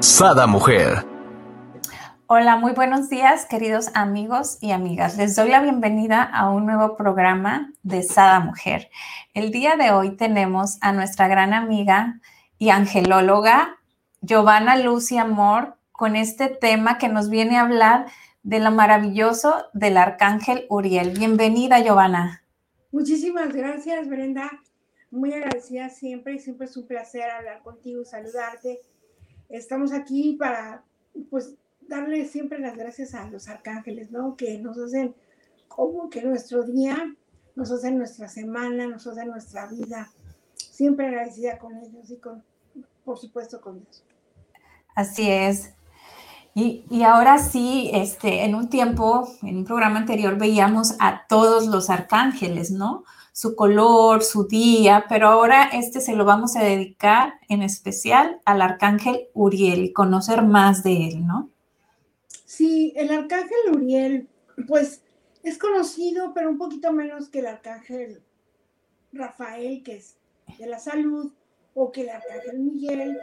Sada Mujer. Hola, muy buenos días, queridos amigos y amigas. Les doy la bienvenida a un nuevo programa de Sada Mujer. El día de hoy tenemos a nuestra gran amiga y angelóloga Giovanna Lucy Amor con este tema que nos viene a hablar de lo maravilloso del arcángel Uriel. Bienvenida, Giovanna. Muchísimas gracias, Brenda. Muy agradecida siempre y siempre es un placer hablar contigo, saludarte estamos aquí para, pues, darle siempre las gracias a los arcángeles, ¿no? Que nos hacen como que nuestro día, nos hacen nuestra semana, nos hacen nuestra vida. Siempre agradecida con ellos y con, por supuesto, con Dios. Así es. Y, y, ahora sí, este, en un tiempo, en un programa anterior, veíamos a todos los arcángeles, ¿no? Su color, su día, pero ahora este se lo vamos a dedicar en especial al arcángel Uriel y conocer más de él, ¿no? Sí, el arcángel Uriel, pues es conocido, pero un poquito menos que el arcángel Rafael, que es de la salud, o que el arcángel Miguel,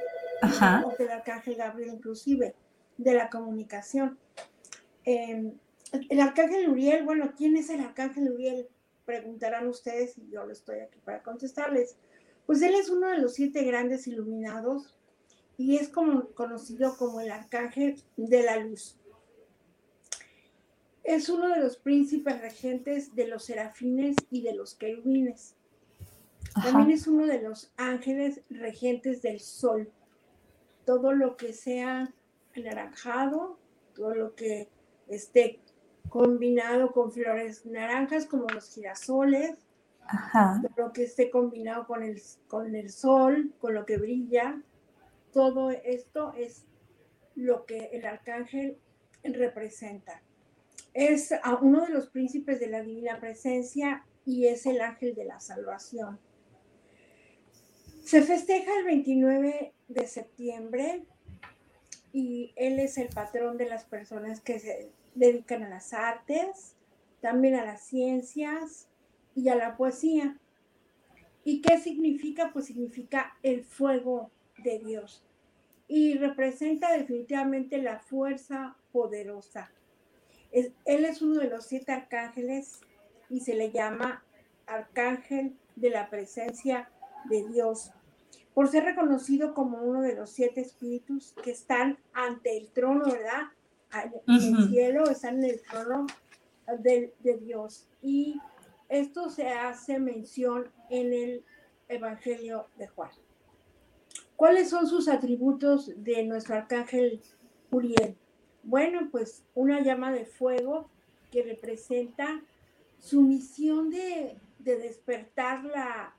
o que el arcángel Gabriel, inclusive, de la comunicación. Em, el arcángel Uriel, bueno, ¿quién es el arcángel Uriel? Preguntarán ustedes y yo lo estoy aquí para contestarles. Pues él es uno de los siete grandes iluminados y es como, conocido como el arcángel de la luz. Es uno de los príncipes regentes de los serafines y de los querubines. También es uno de los ángeles regentes del sol. Todo lo que sea anaranjado, todo lo que esté combinado con flores naranjas como los girasoles, lo que esté combinado con el, con el sol, con lo que brilla. Todo esto es lo que el arcángel representa. Es uno de los príncipes de la divina presencia y es el ángel de la salvación. Se festeja el 29 de septiembre y él es el patrón de las personas que se dedican a las artes, también a las ciencias y a la poesía. ¿Y qué significa? Pues significa el fuego de Dios y representa definitivamente la fuerza poderosa. él es uno de los siete arcángeles y se le llama arcángel de la presencia de Dios, por ser reconocido como uno de los siete espíritus que están ante el trono, ¿verdad? En el cielo, están en el trono de, de, Dios. Y esto se hace mención en el Evangelio de Juan. ¿Cuáles son sus atributos de nuestro arcángel Uriel? Bueno, pues una llama de fuego que representa su misión de, de despertar la,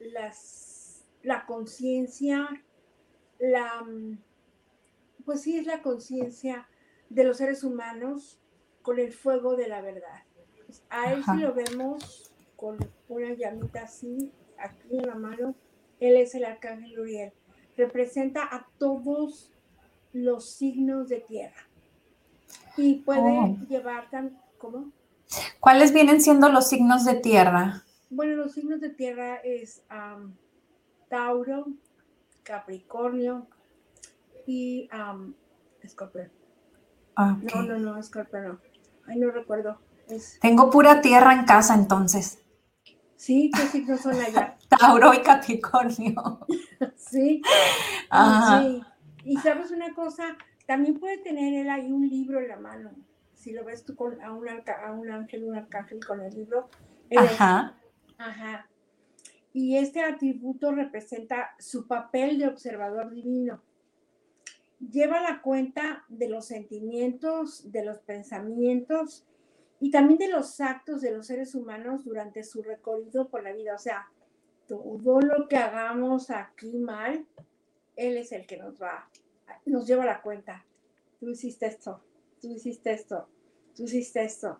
las, la conciencia, la, pues sí es la conciencia de los seres humanos con el fuego de la verdad. Pues, a él si lo vemos con una llamita así, aquí en la mano, él es el arcángel Uriel. Representa a todos los signos de tierra. Y puede oh. llevar tan, ¿cómo? ¿Cuáles vienen siendo los signos de tierra? Bueno, los signos de tierra es Tauro, Capricornio y Escorpio. Ah, no, no, no, Escorpio no. Ay, no recuerdo. Tengo pura tierra en casa entonces. Sí, ¿qué signos son allá? Tauro y Capricornio. sí. Sí. Y sabes una cosa, también puede tener él ahí un libro en la mano. Si lo ves tú con, a, un, a un ángel, un arcángel con el libro. Ajá. ajá. Y este atributo representa su papel de observador divino lleva la cuenta de los sentimientos, de los pensamientos y también de los actos de los seres humanos durante su recorrido por la vida. O sea, todo lo que hagamos aquí mal, Él es el que nos va, nos lleva la cuenta. tú hiciste esto, tú hiciste esto, tú hiciste esto.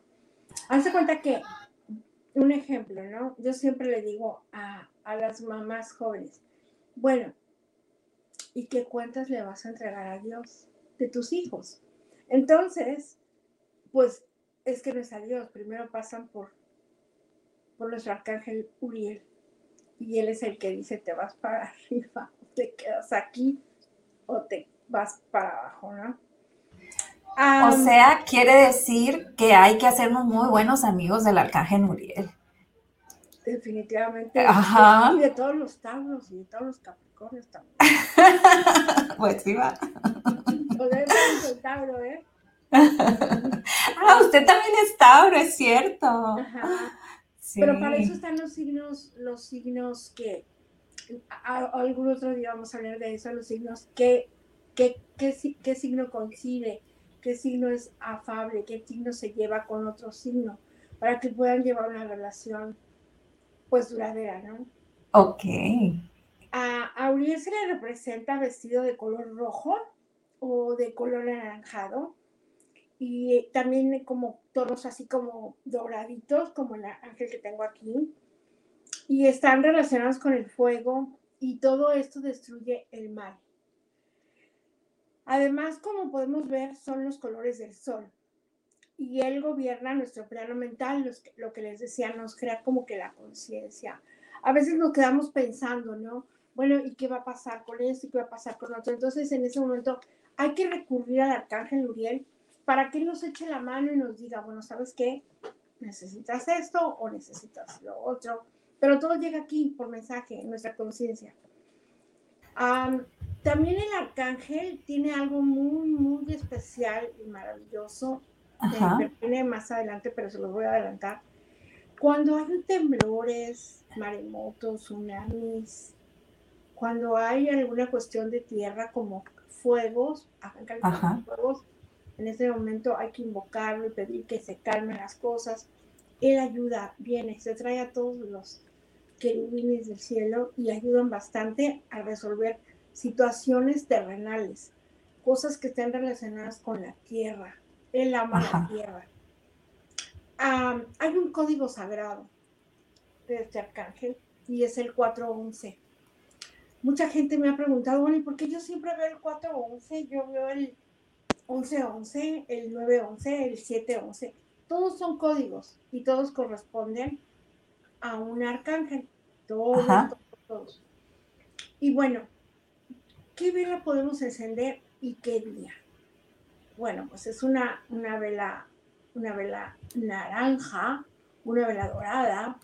Hazte cuenta que, un ejemplo, ¿no? Yo siempre le digo a, a las mamás jóvenes, bueno, ¿y qué cuentas le vas a entregar a Dios de tus hijos? Entonces, pues es que no es a Dios, primero pasan por, por nuestro arcángel Uriel y él es el que dice te vas para arriba, te quedas aquí o te vas para abajo, ¿no? o sea, quiere decir que hay que hacernos muy buenos amigos del arcángel Uriel. Definitivamente. Ajá. Y de todos los Tauros y de todos los Capricornios también. pues sí va. Tauro, ¿eh? ah, usted también es Tauro, es cierto. Ajá. Pero para eso están los signos, los signos que, algún otro día vamos a hablar de eso, los signos que, qué signo coincide, qué signo es afable, qué signo se lleva con otro signo, para que puedan llevar una relación pues duradera, ¿no? Ok. A, Uriel se le representa vestido de color rojo o de color anaranjado y también como tonos así como doraditos, como el ángel que tengo aquí, y están relacionados con el fuego y todo esto destruye el mal. Además, como podemos ver, son los colores del sol. Y él gobierna nuestro plano mental, lo que les decía, nos crea como que la conciencia. A veces nos quedamos pensando, ¿no? Bueno, ¿y qué va a pasar con esto? ¿Y qué va a pasar con otro? Entonces, en ese momento hay que recurrir al arcángel Uriel para que nos eche la mano y nos diga, bueno, ¿sabes qué? Necesitas esto o necesitas lo otro. Pero todo llega aquí por mensaje, en nuestra conciencia. también el arcángel tiene algo muy, muy especial y maravilloso. Que viene más adelante, pero se lo voy a adelantar. Cuando hay temblores, maremotos, tsunamis, cuando hay alguna cuestión de tierra como fuegos, fuegos, en ese momento hay que invocarlo y pedir que se calmen las cosas. Él ayuda, viene, se trae a todos los querubines del cielo y ayudan bastante a resolver situaciones terrenales, cosas que estén relacionadas con la tierra. Él ama la tierra. hay un código sagrado de este arcángel y es el 411. Mucha gente me ha preguntado, bueno, ¿y por qué yo siempre veo el 411? Yo veo el 1111, el 911, el 711. Todos son códigos y todos corresponden a un arcángel. Todos, todos, todos. Y bueno, ¿qué vela podemos encender y qué día? Bueno, pues es una, una vela, una vela naranja, una vela dorada,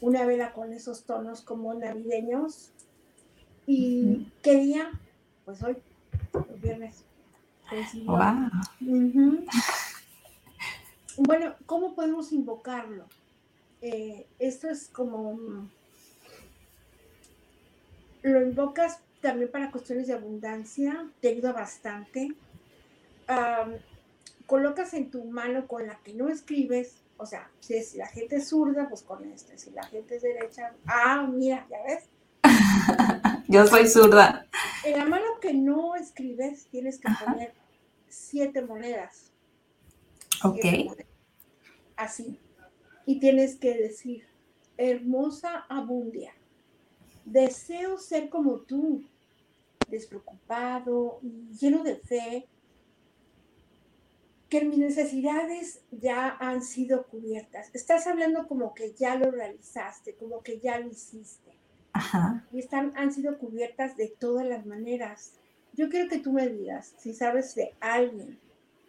una vela con esos tonos como navideños. ¿Y qué día? Pues hoy, el viernes. Bueno, ¿cómo podemos invocarlo? Eh, esto es como... Lo invocas también para cuestiones de abundancia, te ayuda bastante. colocas en tu mano con la que no escribes, o sea, si es, la gente es zurda, pues con este, si la gente es derecha, ah, mira, ya ves. Yo soy zurda. En la mano que no escribes, tienes que poner siete monedas. Ok. Así. Y tienes que decir, hermosa abundia, deseo ser como tú, despreocupado, lleno de fe, que mis necesidades ya han sido cubiertas. Estás hablando como que ya lo realizaste, como que ya lo hiciste. Ajá. Y están, han sido cubiertas de todas las maneras. Yo quiero que tú me digas si sabes de alguien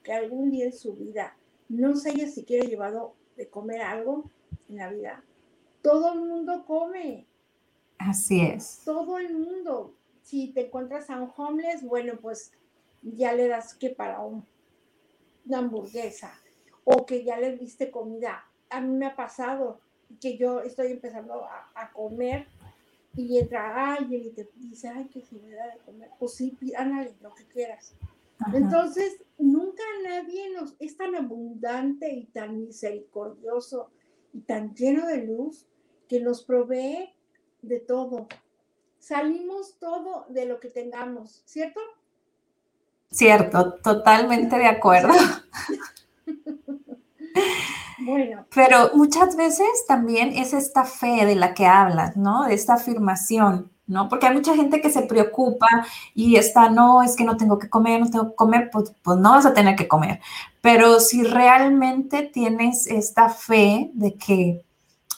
que algún día en su vida no se haya siquiera llevado de comer algo en la vida. Todo el mundo come. Así es. Todo el mundo. Si te encuentras a un homeless, bueno, pues ya le das que para una hamburguesa o que ya le diste comida. A mí me ha pasado que yo estoy empezando a, a comer y entra alguien y te dice, ay, que si me da de comer, pues sí, ándale, lo que quieras. Entonces, nunca nadie nos es tan abundante y tan misericordioso y tan lleno de luz que nos provee de todo. Salimos todo de lo que tengamos, ¿cierto? Cierto, totalmente de acuerdo. Pero muchas veces también es esta fe de la que hablas, ¿no? De esta afirmación, ¿no? Porque hay mucha gente que se preocupa y está, no, es que no tengo que comer, no tengo que comer, pues, pues no vas a tener que comer. Pero si realmente tienes esta fe de que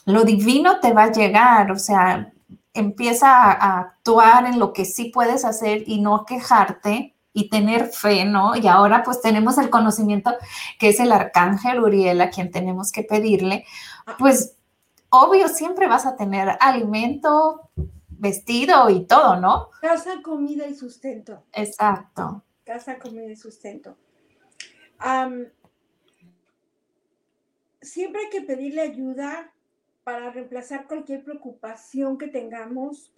lo divino te va a llegar, o sea, empieza a, actuar en lo que sí puedes hacer y no quejarte y tener fe, ¿no? Y ahora pues tenemos el conocimiento que es el arcángel Uriel a quien tenemos que pedirle, pues obvio siempre vas a tener alimento, vestido y todo, ¿no? Casa, comida y sustento. Exacto. Casa, comida y sustento. siempre hay que pedirle ayuda para reemplazar cualquier preocupación que tengamos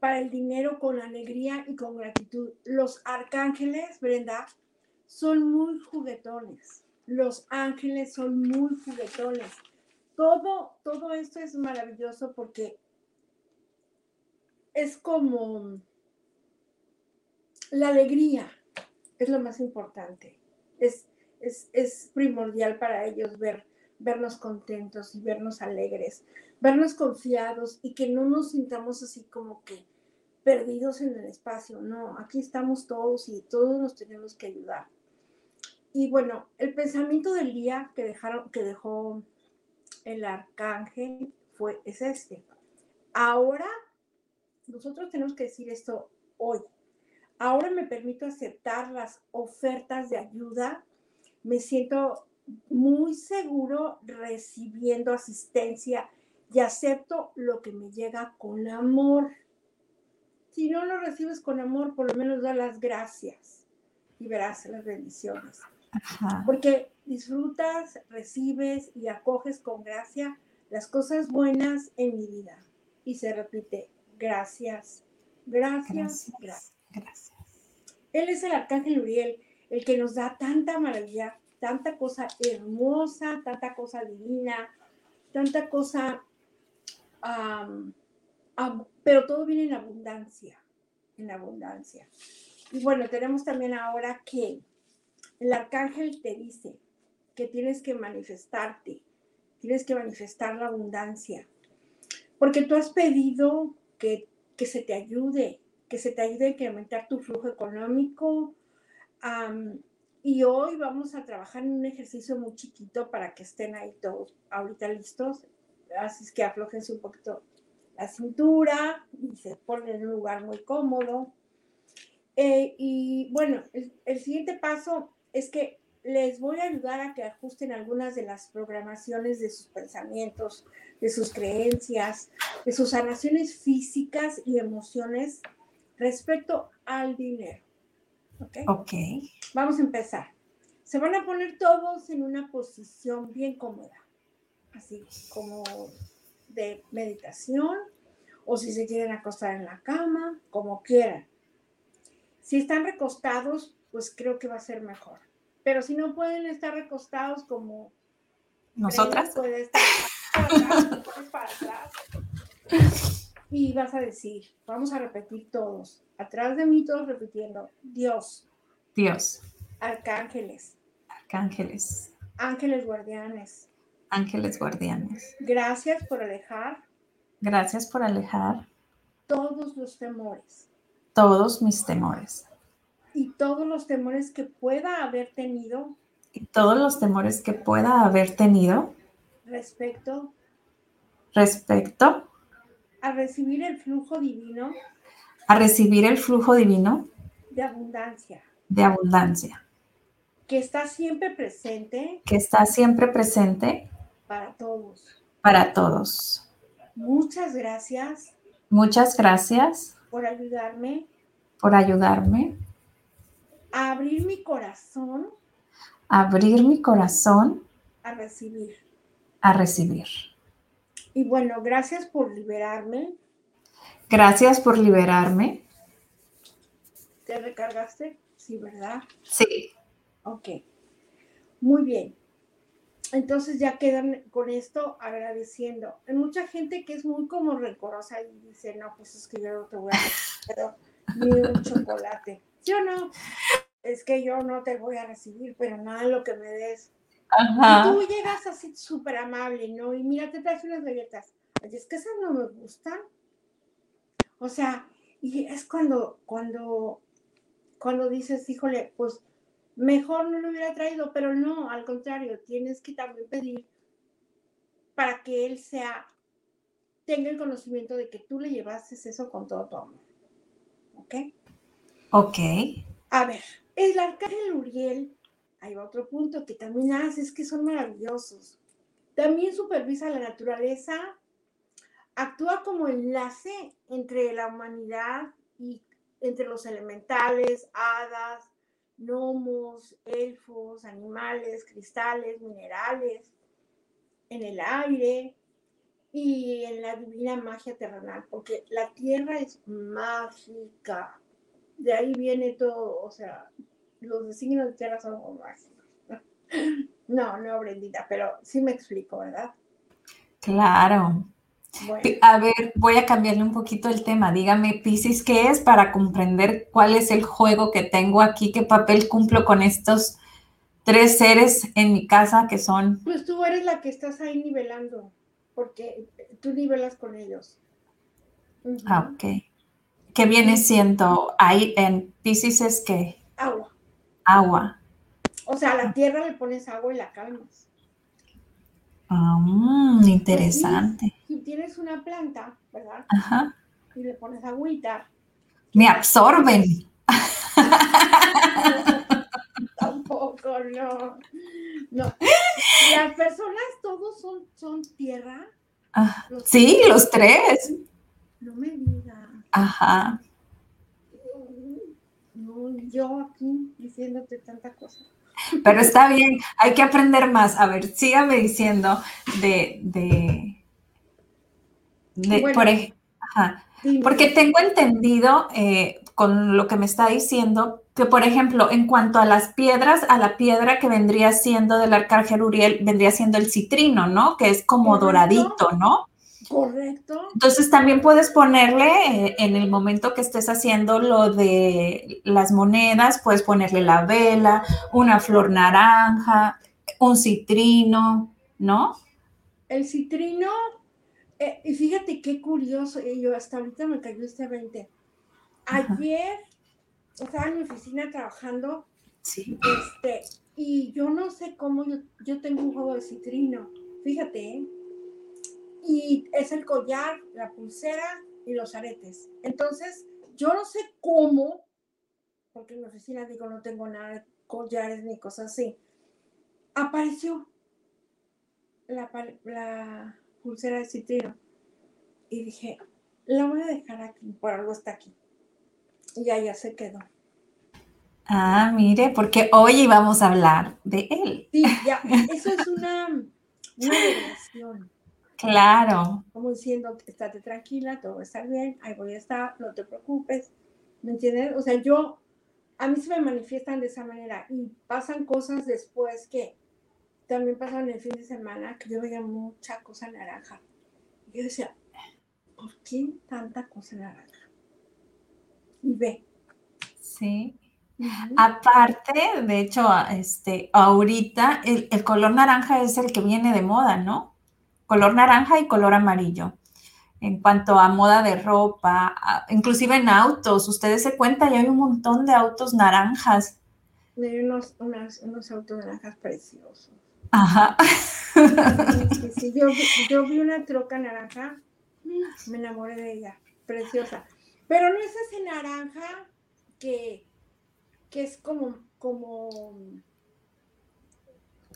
para el dinero con alegría y con gratitud. Los arcángeles, Brenda, son muy juguetones. Los ángeles son muy juguetones. Todo, todo esto es maravilloso porque es como la alegría, es lo más importante. Es, es, es primordial para ellos ver vernos contentos y vernos alegres, vernos confiados y que no nos sintamos así como que perdidos en el espacio. No, aquí estamos todos y todos nos tenemos que ayudar. Y bueno, el pensamiento del día que dejaron, que dejó el arcángel fue es este. Ahora nosotros tenemos que decir esto hoy. Ahora me permito aceptar las ofertas de ayuda. Me siento muy seguro recibiendo asistencia y acepto lo que me llega con amor. Si no lo recibes con amor, por lo menos da las gracias y verás las bendiciones. Porque disfrutas, recibes y acoges con gracia las cosas buenas en mi vida. Y se repite, gracias, gracias, gracias. gracias. Él es el arcángel Uriel, el que nos da tanta maravilla tanta cosa hermosa, tanta cosa divina, tanta cosa, pero todo viene en abundancia, en abundancia. Y bueno, tenemos también ahora que el arcángel te dice que tienes que manifestarte, tienes que manifestar la abundancia, porque tú has pedido que, que se te ayude, que se te ayude a incrementar tu flujo económico, y hoy vamos a trabajar en un ejercicio muy chiquito para que estén ahí todos ahorita listos. Así es que aflojense un poquito la cintura y se ponen en un lugar muy cómodo. Eh, y bueno, el, el siguiente paso es que les voy a ayudar a que ajusten algunas de las programaciones de sus pensamientos, de sus creencias, de sus sanaciones físicas y emociones respecto al dinero. ¿Ok? Ok. Vamos a empezar. Se van a poner todos en una posición bien cómoda, así como de meditación, o si se quieren acostar en la cama, como quieran. Si están recostados, pues creo que va a ser mejor. Pero si no pueden estar recostados como nosotras, puede estar para atrás, para atrás. Y vas a decir, vamos a repetir todos, atrás de mí todos repitiendo, Dios, Dios. Arcángeles. Arcángeles. Ángeles guardianes. Ángeles guardianes. Gracias por alejar. Gracias por alejar. Todos los temores. Todos mis temores. Y todos los temores que pueda haber tenido. Y todos los temores que pueda haber tenido. Respecto. Respecto. A recibir el flujo divino. A recibir el flujo divino. De abundancia de abundancia. Que está siempre presente. Que está siempre presente. Para todos. Para todos. Muchas gracias. Muchas gracias. Por ayudarme. Por ayudarme. A abrir mi corazón. abrir mi corazón. A recibir. A recibir. Y bueno, gracias por liberarme. Gracias por liberarme. ¿Te recargaste? Sí, ¿verdad? Sí. Ok. Muy bien. Entonces ya quedan con esto agradeciendo. Hay mucha gente que es muy como rencorosa y dice, no, pues es que yo no te voy a ni un chocolate. ¿Sí o no? es que yo no te voy a recibir, pero nada lo que me des. Y tú llegas así súper amable, ¿no? Y mira, te traes unas galletas. Es que esas no me gustan. O sea, y es cuando, cuando, cuando dices, híjole, pues mejor no lo hubiera traído, pero no, al contrario, tienes que también pedir para que él sea, tenga el conocimiento de que tú le llevases eso con todo tu amor. ¿Ok? Ok. A ver, el arcángel Uriel, hay otro punto que también hace, es que son maravillosos. También supervisa la naturaleza, actúa como enlace entre la humanidad y entre los elementales, hadas, gnomos, elfos, animales, cristales, minerales, en el aire y en la divina magia terrenal, porque la tierra es mágica. De ahí viene todo, o sea, los signos de tierra son mágicos. No, no, Brendita, pero sí me explico, ¿verdad? Claro. A ver, voy a cambiarle un poquito el tema. Dígame, Piscis, ¿qué es para comprender cuál es el juego que tengo aquí? ¿Qué papel cumplo con estos tres seres en mi casa que son? Pues tú eres la que estás ahí nivelando, porque tú nivelas con ellos. Ah, ok. ¿Qué viene siendo ahí en Piscis es qué? Agua. Agua. O sea, a la tierra le pones agua y la calmas. Ah, interesante. si, tienes una planta, ¿verdad? Ajá. Y le pones agüita. Me absorben. Tampoco, no. No. Las personas todos son, son tierra. Ah, sí, los tres. No me digas. Ajá. No, yo aquí diciéndote tanta cosa. Pero está bien, hay que aprender más. A ver, sígame diciendo de, de, por ejemplo, porque tengo entendido eh, con lo que me está diciendo que, por ejemplo, en cuanto a las piedras, a la piedra que vendría siendo del arcángel Uriel, vendría siendo el citrino, ¿no? Que es como doradito, ¿no? Correcto. Entonces también puedes ponerle eh, en el momento que estés haciendo lo de las monedas, puedes ponerle la vela, una flor naranja, un citrino, ¿no? El citrino, eh, y fíjate qué curioso, eh, yo hasta ahorita me cayó este 20. Ayer estaba en mi oficina trabajando, sí. este, y yo no sé cómo yo, yo tengo un juego de citrino, fíjate, ¿eh? Y es el collar, la pulsera y los aretes. Entonces, yo no sé cómo, porque en mi oficina digo, no tengo nada de collares ni cosas así, apareció la, la pulsera de citrino. Y dije, la voy a dejar aquí, por algo está aquí. Y ya se quedó. Ah, mire, porque hoy vamos a hablar de él. Sí, ya, eso es una, una revelación. Claro. Como diciendo, estate tranquila, todo va a estar bien, ahí voy a estar, no te preocupes. ¿Me entiendes? O sea, yo, a mí se me manifiestan de esa manera y pasan cosas después que también pasaron el fin de semana, que yo veía mucha cosa naranja. Y yo decía, ¿por qué tanta cosa naranja? Y ve. Sí. Aparte, de hecho, este, ahorita el, el color naranja es el que viene de moda, ¿no? Color naranja y color amarillo. En cuanto a moda de ropa, inclusive en autos, ustedes se cuentan, ya hay un montón de autos naranjas. Hay unos, unos autos naranjas preciosos. Ajá. Yo, vi una troca naranja, me enamoré de ella, preciosa. Pero no es ese naranja que, que es como, como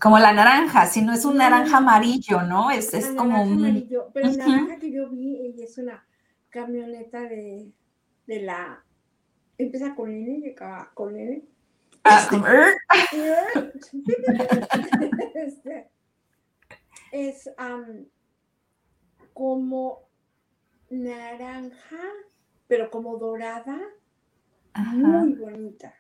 como la naranja, si no es un naranja amarillo, ¿no? Es, es como un... Amarillo, pero la naranja que yo vi es una camioneta de, de la... Empieza con N y acaba con N. Ah, este, es como naranja, pero como dorada, muy bonita.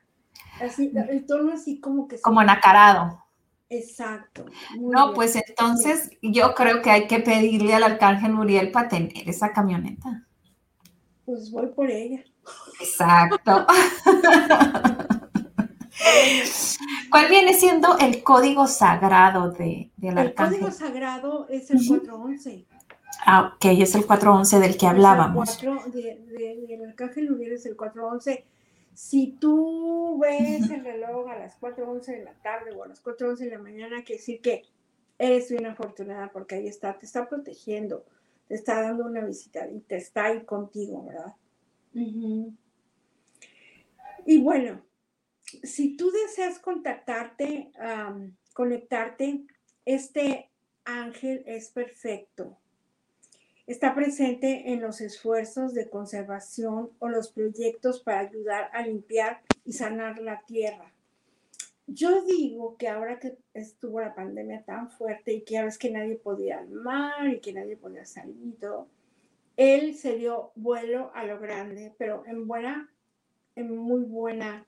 Así, el tono así como que... Como nacarado. Exacto. No, pues entonces yo creo que hay que pedirle al arcángel Uriel para tener esa camioneta. Pues voy por ella. Exacto. ¿Cuál viene siendo el código sagrado de, del arcángel? El código sagrado es el 411. Ah, ok, es el 411 del que hablábamos. El 4 de, del arcángel Uriel es el 411. Si tú ves el reloj a las 4.11 de la tarde o a las 4.11 de la mañana, quiere decir que eres bien afortunada porque ahí está, te está protegiendo, te está dando una visita y te está ahí contigo, ¿verdad? Y bueno, si tú deseas contactarte, conectarte, este ángel es perfecto. Está presente en los esfuerzos de conservación o los proyectos para ayudar a limpiar y sanar la tierra. Yo digo que ahora que estuvo la pandemia tan fuerte y que ya ves que nadie podía al mar y que nadie podía salir y todo, él se dio vuelo a lo grande, pero en buena, en muy buena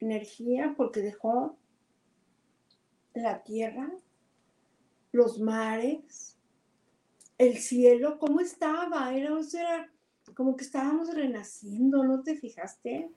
energía porque dejó la tierra, los mares, el cielo, ¿cómo estaba? Era, era como que estábamos renaciendo, ¿no te fijaste?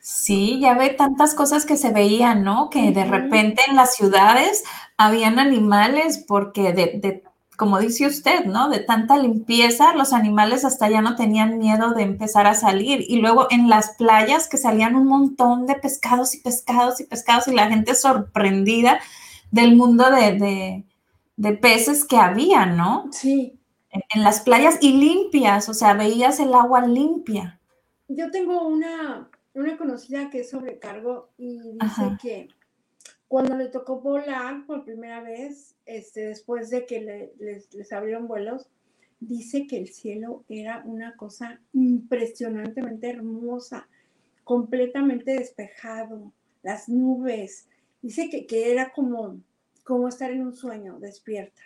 Sí, ya ve tantas cosas que se veían, ¿no? Que de repente en las ciudades habían animales porque de, de, como dice usted, ¿no? De tanta limpieza, los animales hasta ya no tenían miedo de empezar a salir. Y luego en las playas que salían un montón de pescados y pescados y pescados y la gente sorprendida del mundo de, de, peces que había, ¿no? Sí. En las playas y limpias, o sea, veías el agua limpia. Yo tengo una una conocida que es sobrecargo y dice que cuando le tocó volar por primera vez, este, después de que les, abrieron vuelos, dice que el cielo era una cosa impresionantemente hermosa, completamente despejado, las nubes. Dice que, que era como, como estar en un sueño, despierta.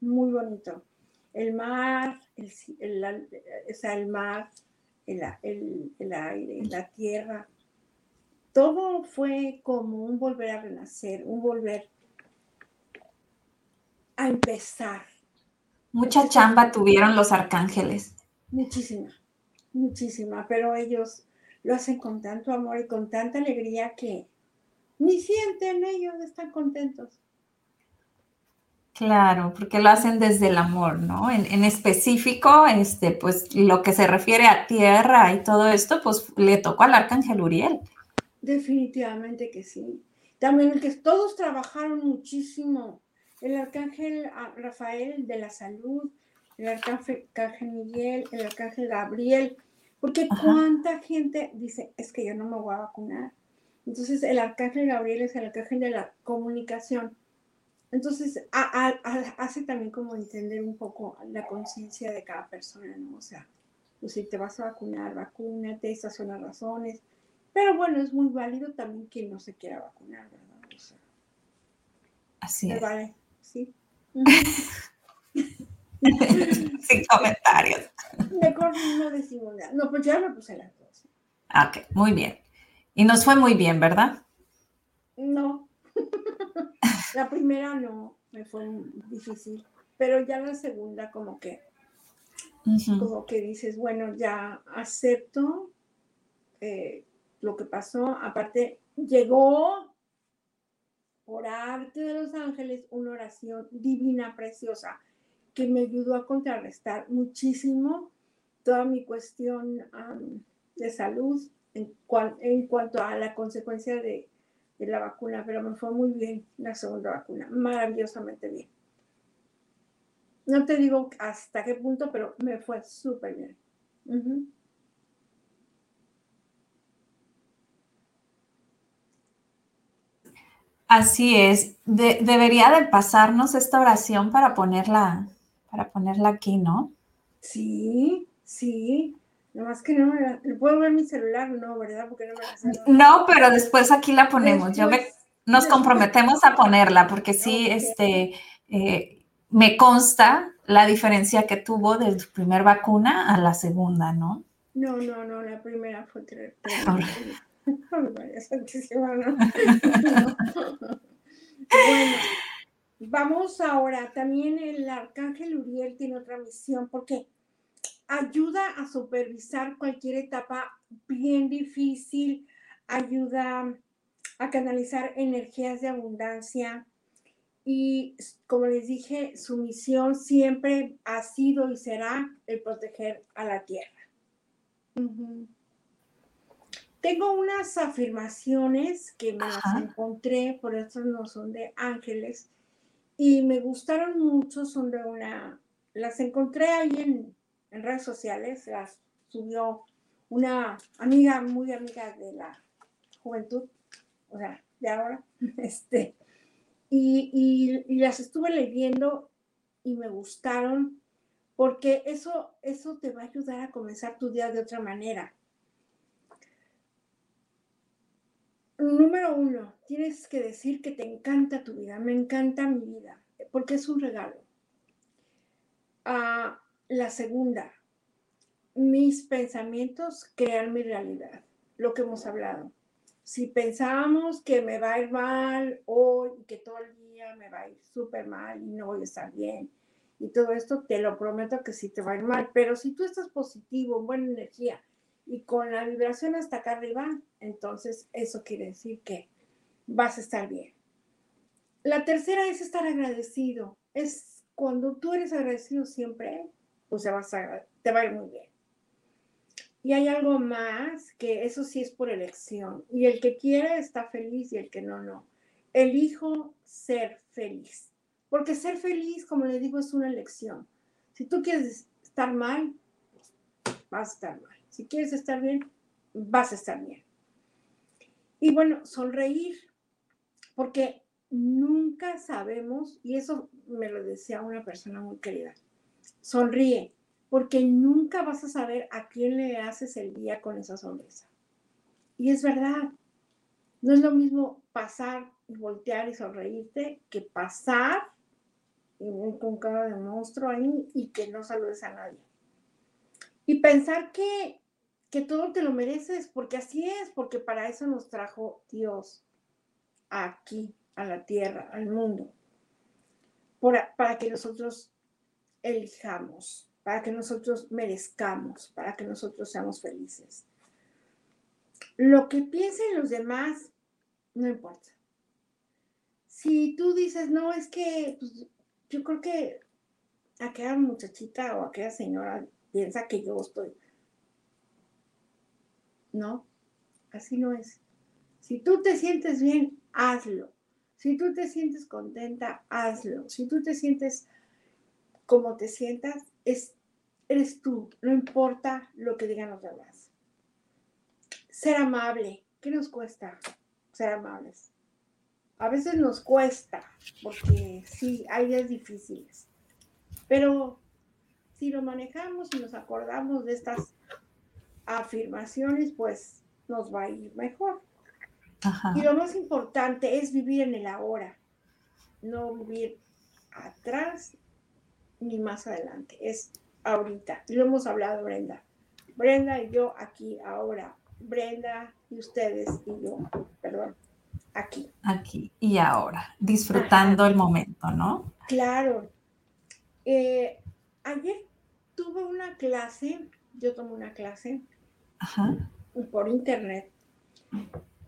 Muy bonito. El mar, el, el, el mar, el, aire, la tierra. Todo fue como un volver a renacer, un volver a empezar. Mucha chamba tuvieron los arcángeles. Muchísima, muchísima, pero ellos lo hacen con tanto amor y con tanta alegría que ni sienten ellos, están contentos. Claro, porque lo hacen desde el amor, ¿no? En, específico, este, pues lo que se refiere a tierra y todo esto, pues le tocó al arcángel Uriel. Definitivamente que sí. También que todos trabajaron muchísimo. El arcángel ah, Rafael de la salud, el arcángel, Miguel, el arcángel Gabriel, porque cuánta gente dice, es que yo no me voy a vacunar. Entonces el arcángel Gabriel es el arcángel de la comunicación entonces, hace también como entender un poco la conciencia de cada persona, ¿no? O sea, pues si te vas a vacunar, vacúnate, estas son las razones. Pero bueno, es muy válido también quien no se quiera vacunar, ¿verdad? O sea, Así es. Vale, sí. Sin comentarios. Mejor no decimos nada. No, pues ya me puse las dos. Ok, muy bien. Y nos fue muy bien, ¿verdad? No, la primera no, me fue difícil, pero ya la segunda como que, como que dices, bueno, ya acepto eh, lo que pasó. Aparte, llegó por arte de los ángeles una oración divina, preciosa, que me ayudó a contrarrestar muchísimo toda mi cuestión de salud en, en cuanto a la consecuencia de de la vacuna, pero me fue muy bien la segunda vacuna, maravillosamente bien. No te digo hasta qué punto, pero me fue súper bien. Así es. debería de pasarnos esta oración para ponerla, para ponerla aquí, ¿no? Sí, sí. No más que no me ¿Puedo ver mi celular? No, ¿verdad? Porque no me la No, pero después aquí la ponemos. Yo nos comprometemos a ponerla porque sí, este, eh, me consta la diferencia que tuvo de tu primer vacuna a la segunda, ¿no? No, no, no, la primera fue tres. santísima, ¿no? bueno, vamos ahora. También el arcángel Uriel tiene otra misión porque ayuda a supervisar cualquier etapa bien difícil, ayuda a canalizar energías de abundancia. Y como les dije, su misión siempre ha sido y será el proteger a la tierra. Tengo unas afirmaciones que me las encontré, por eso no son de ángeles, y me gustaron mucho, son de una, las encontré ahí en, en redes sociales, las subió una amiga, muy amiga de la juventud, o sea, de ahora, este, y, las estuve leyendo y me gustaron porque eso, eso te va a ayudar a comenzar tu día de otra manera. Número uno, tienes que decir que te encanta tu vida, me encanta mi vida, porque es un regalo. Ah, la segunda, mis pensamientos crean mi realidad, lo que hemos hablado. Si pensábamos que me va a ir mal hoy y que todo el día me va a ir súper mal y no voy a estar bien y todo esto, te lo prometo que sí te va a ir mal. Pero si tú estás positivo, en buena energía y con la vibración hasta acá arriba, entonces eso quiere decir que vas a estar bien. La tercera es estar agradecido. Es cuando tú eres agradecido siempre, pues te, vas a, te va a ir muy bien. Y hay algo más que eso sí es por elección. Y el que quiere está feliz y el que no, no. Elijo ser feliz. Porque ser feliz, como le digo, es una elección. Si tú quieres estar mal, vas a estar mal. Si quieres estar bien, vas a estar bien. Y bueno, sonreír, porque nunca sabemos, y eso me lo decía una persona muy querida, sonríe, porque nunca vas a saber a quién le haces el día con esa sonrisa. Y es verdad, no es lo mismo pasar y voltear y sonreírte que pasar con cara de monstruo ahí y que no saludes a nadie. Y pensar que, que todo te lo mereces, porque así es, porque para eso nos trajo Dios aquí, a la tierra, al mundo, para que nosotros elijamos para que nosotros merezcamos, para que nosotros seamos felices. Lo que piensen los demás, no importa. Si tú dices, no, es que pues, yo creo que aquella muchachita o aquella señora piensa que yo estoy. No, así no es. Si tú te sientes bien, hazlo. Si tú te sientes contenta, hazlo. Si tú te sientes como te sientas, es eres tú, no importa lo que digan los demás. Ser amable, ¿qué nos cuesta ser amables? A veces nos cuesta, porque sí, hay días difíciles, pero si lo manejamos y nos acordamos de estas afirmaciones, pues nos va a ir mejor. Y lo más importante es vivir en el ahora, no vivir atrás ni más adelante. Es ahorita. Lo hemos hablado, Brenda. Brenda y yo aquí, ahora. Brenda y ustedes y yo, perdón, aquí. Aquí y ahora, disfrutando el momento, ¿no? Claro. Eh, ayer tuve una clase, yo tomé una clase por internet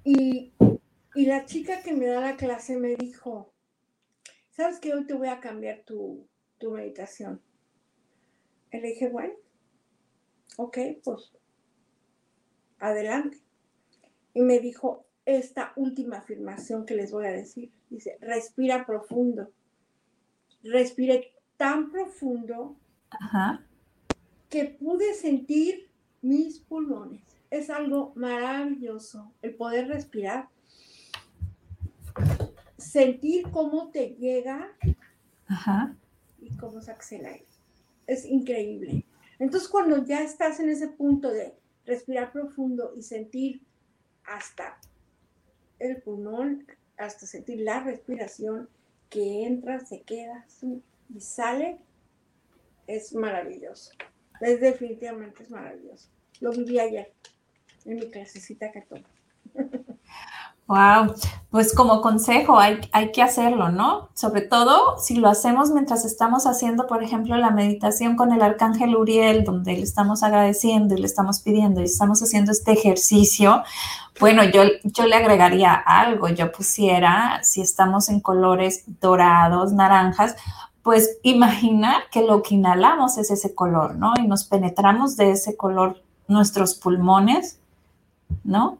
y, la chica que me da la clase me dijo, ¿sabes que hoy te voy a cambiar tu, tu meditación? le dije, bueno, ok, pues adelante. Y me dijo esta última afirmación que les voy a decir. Dice, respira profundo. Respire tan profundo que pude sentir mis pulmones. Es algo maravilloso el poder respirar. Sentir cómo te llega cómo se el aire es increíble. Entonces, cuando ya estás en ese punto de respirar profundo y sentir hasta el pulmón, hasta sentir la respiración que entra, se queda y sale, es maravilloso. Es definitivamente es maravilloso. Lo viví ayer en mi clasecita que Wow, pues como consejo hay, hay, que hacerlo, ¿no? Sobre todo si lo hacemos mientras estamos haciendo, por ejemplo, la meditación con el arcángel Uriel, donde le estamos agradeciendo y le estamos pidiendo y estamos haciendo este ejercicio. Bueno, yo, yo le agregaría algo, yo pusiera, si estamos en colores dorados, naranjas, pues imaginar que lo que inhalamos es ese color, ¿no? Y nos penetramos de ese color nuestros pulmones, ¿no?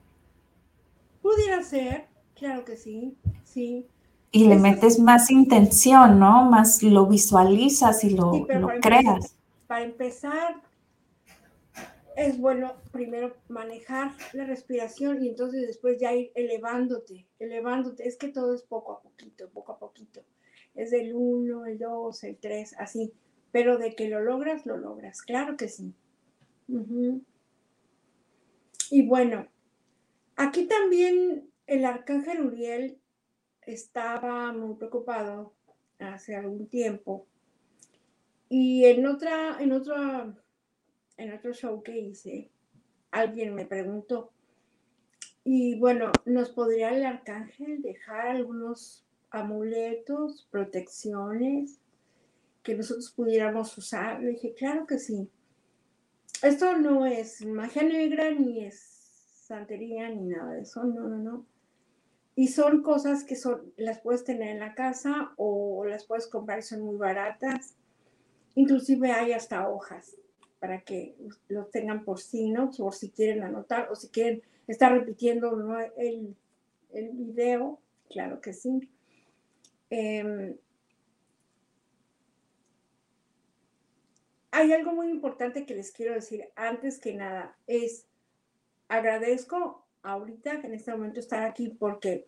Pudiera ser, claro que sí, sí. Y le metes más intención, ¿no? Más lo visualizas y lo, creas. para empezar, es bueno primero manejar la respiración y entonces después ya ir elevándote, elevándote. Es que todo es poco a poquito, poco a poquito. Es del 1, el 2, el 3, así. Pero de que lo logras, lo logras. Claro que sí. Y bueno, Aquí también el arcángel Uriel estaba muy preocupado hace algún tiempo. Y en otra, en otro, en otro show que hice, alguien me preguntó, y bueno, ¿nos podría el arcángel dejar algunos amuletos, protecciones que nosotros pudiéramos usar? Le dije, claro que sí. Esto no es magia negra ni es santería ni nada de eso, no, no, no. Y son cosas que son, las puedes tener en la casa o las puedes comprar, son muy baratas. Inclusive hay hasta hojas para que lo tengan por sí, ¿no? Por si quieren anotar o si quieren estar repitiendo el, el video, claro que sí. Em, hay algo muy importante que les quiero decir antes que nada, es agradezco ahorita en este momento estar aquí porque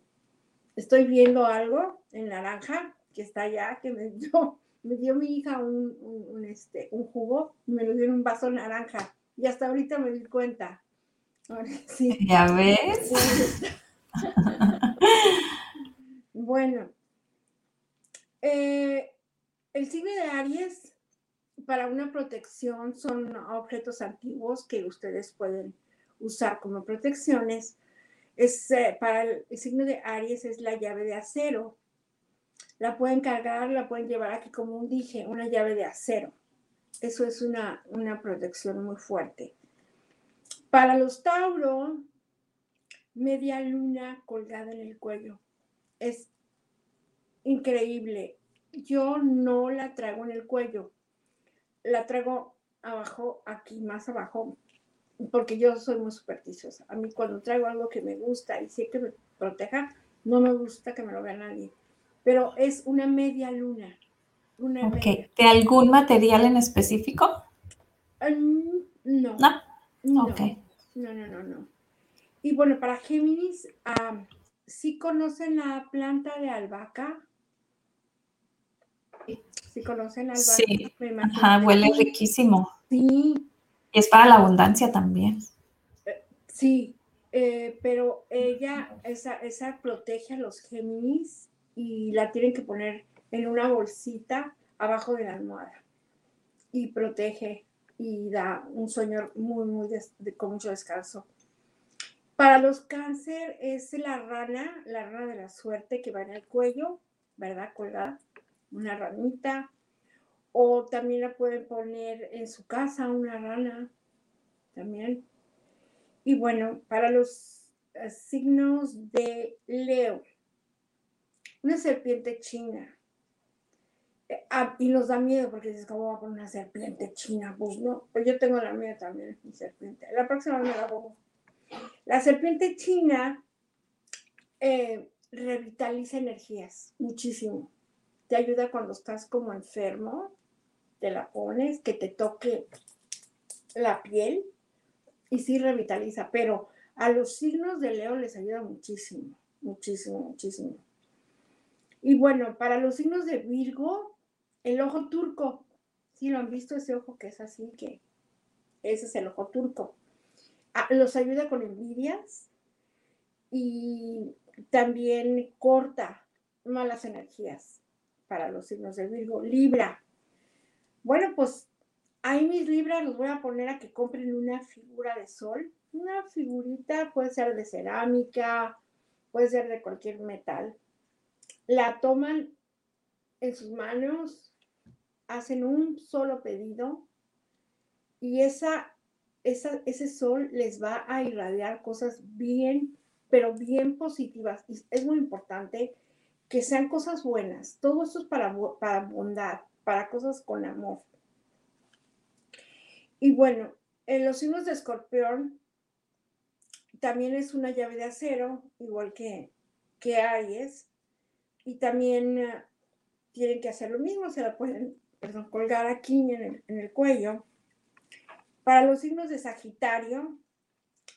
estoy viendo algo en naranja que está allá, que me dio, me dio mi hija un, este, un jugo y me lo dio en un vaso naranja. Y hasta ahorita me di cuenta. sí. ¿Ya ves? bueno, eh, el signo de Aries para una protección son objetos antiguos que ustedes pueden usar como protecciones. Es, eh, para el, signo de Aries es la llave de acero. La pueden cargar, la pueden llevar aquí como un dije, una llave de acero. Eso es una, una protección muy fuerte. Para los Tauro, media luna colgada en el cuello. Es increíble. Yo no la traigo en el cuello. La traigo abajo, aquí más abajo, porque yo soy muy supersticiosa. A mí cuando traigo algo que me gusta y sé que me proteja, no me gusta que me lo vea nadie. Pero es una media luna. Una ¿De algún material en específico? no. No. No. no, no, no, Y bueno, para Géminis, ¿sí conocen la planta de albahaca? ¿Sí conocen la albahaca? Sí, Ajá, huele riquísimo. Sí, es para la abundancia también. Sí, eh, pero ella, esa, esa protege a los Géminis y la tienen que poner en una bolsita abajo de la almohada. Y protege y da un sueño muy, muy con mucho descanso. Para los cáncer es la rana, la rana de la suerte que va en el cuello, ¿verdad? Colgada, una ranita, o también la pueden poner en su casa, una rana, también. Y bueno, para los eh, signos de Leo, una serpiente china. Eh, ah, y nos da miedo porque dices, ¿cómo va a poner una serpiente china? Pues no, pues yo tengo la mía también, mi serpiente. La próxima me la pongo. La serpiente china eh, revitaliza energías muchísimo. Te ayuda cuando estás como enfermo, te la pones, que te toque la piel y sí revitaliza, pero a los signos de Leo les ayuda muchísimo, muchísimo, muchísimo. Y bueno, para los signos de Virgo, el ojo turco, sí lo han visto ese ojo que es así, que ese es el ojo turco. Ah, los ayuda con envidias y también corta malas energías para los signos de Virgo. Libra, bueno, pues ahí mis libras los voy a poner a que compren una figura de sol. Una figurita puede ser de cerámica, puede ser de cualquier metal, la toman en sus manos, hacen un solo pedido y esa, esa, ese sol les va a irradiar cosas bien, pero bien positivas. Y es muy importante que sean cosas buenas. Todo esto es para, para bondad, para cosas con amor. Y bueno, en los signos de escorpión también es una llave de acero, igual que, que Aries. Y también eh, tienen que hacer lo mismo, se la pueden perdón, colgar aquí en el, en el cuello. Para los signos de Sagitario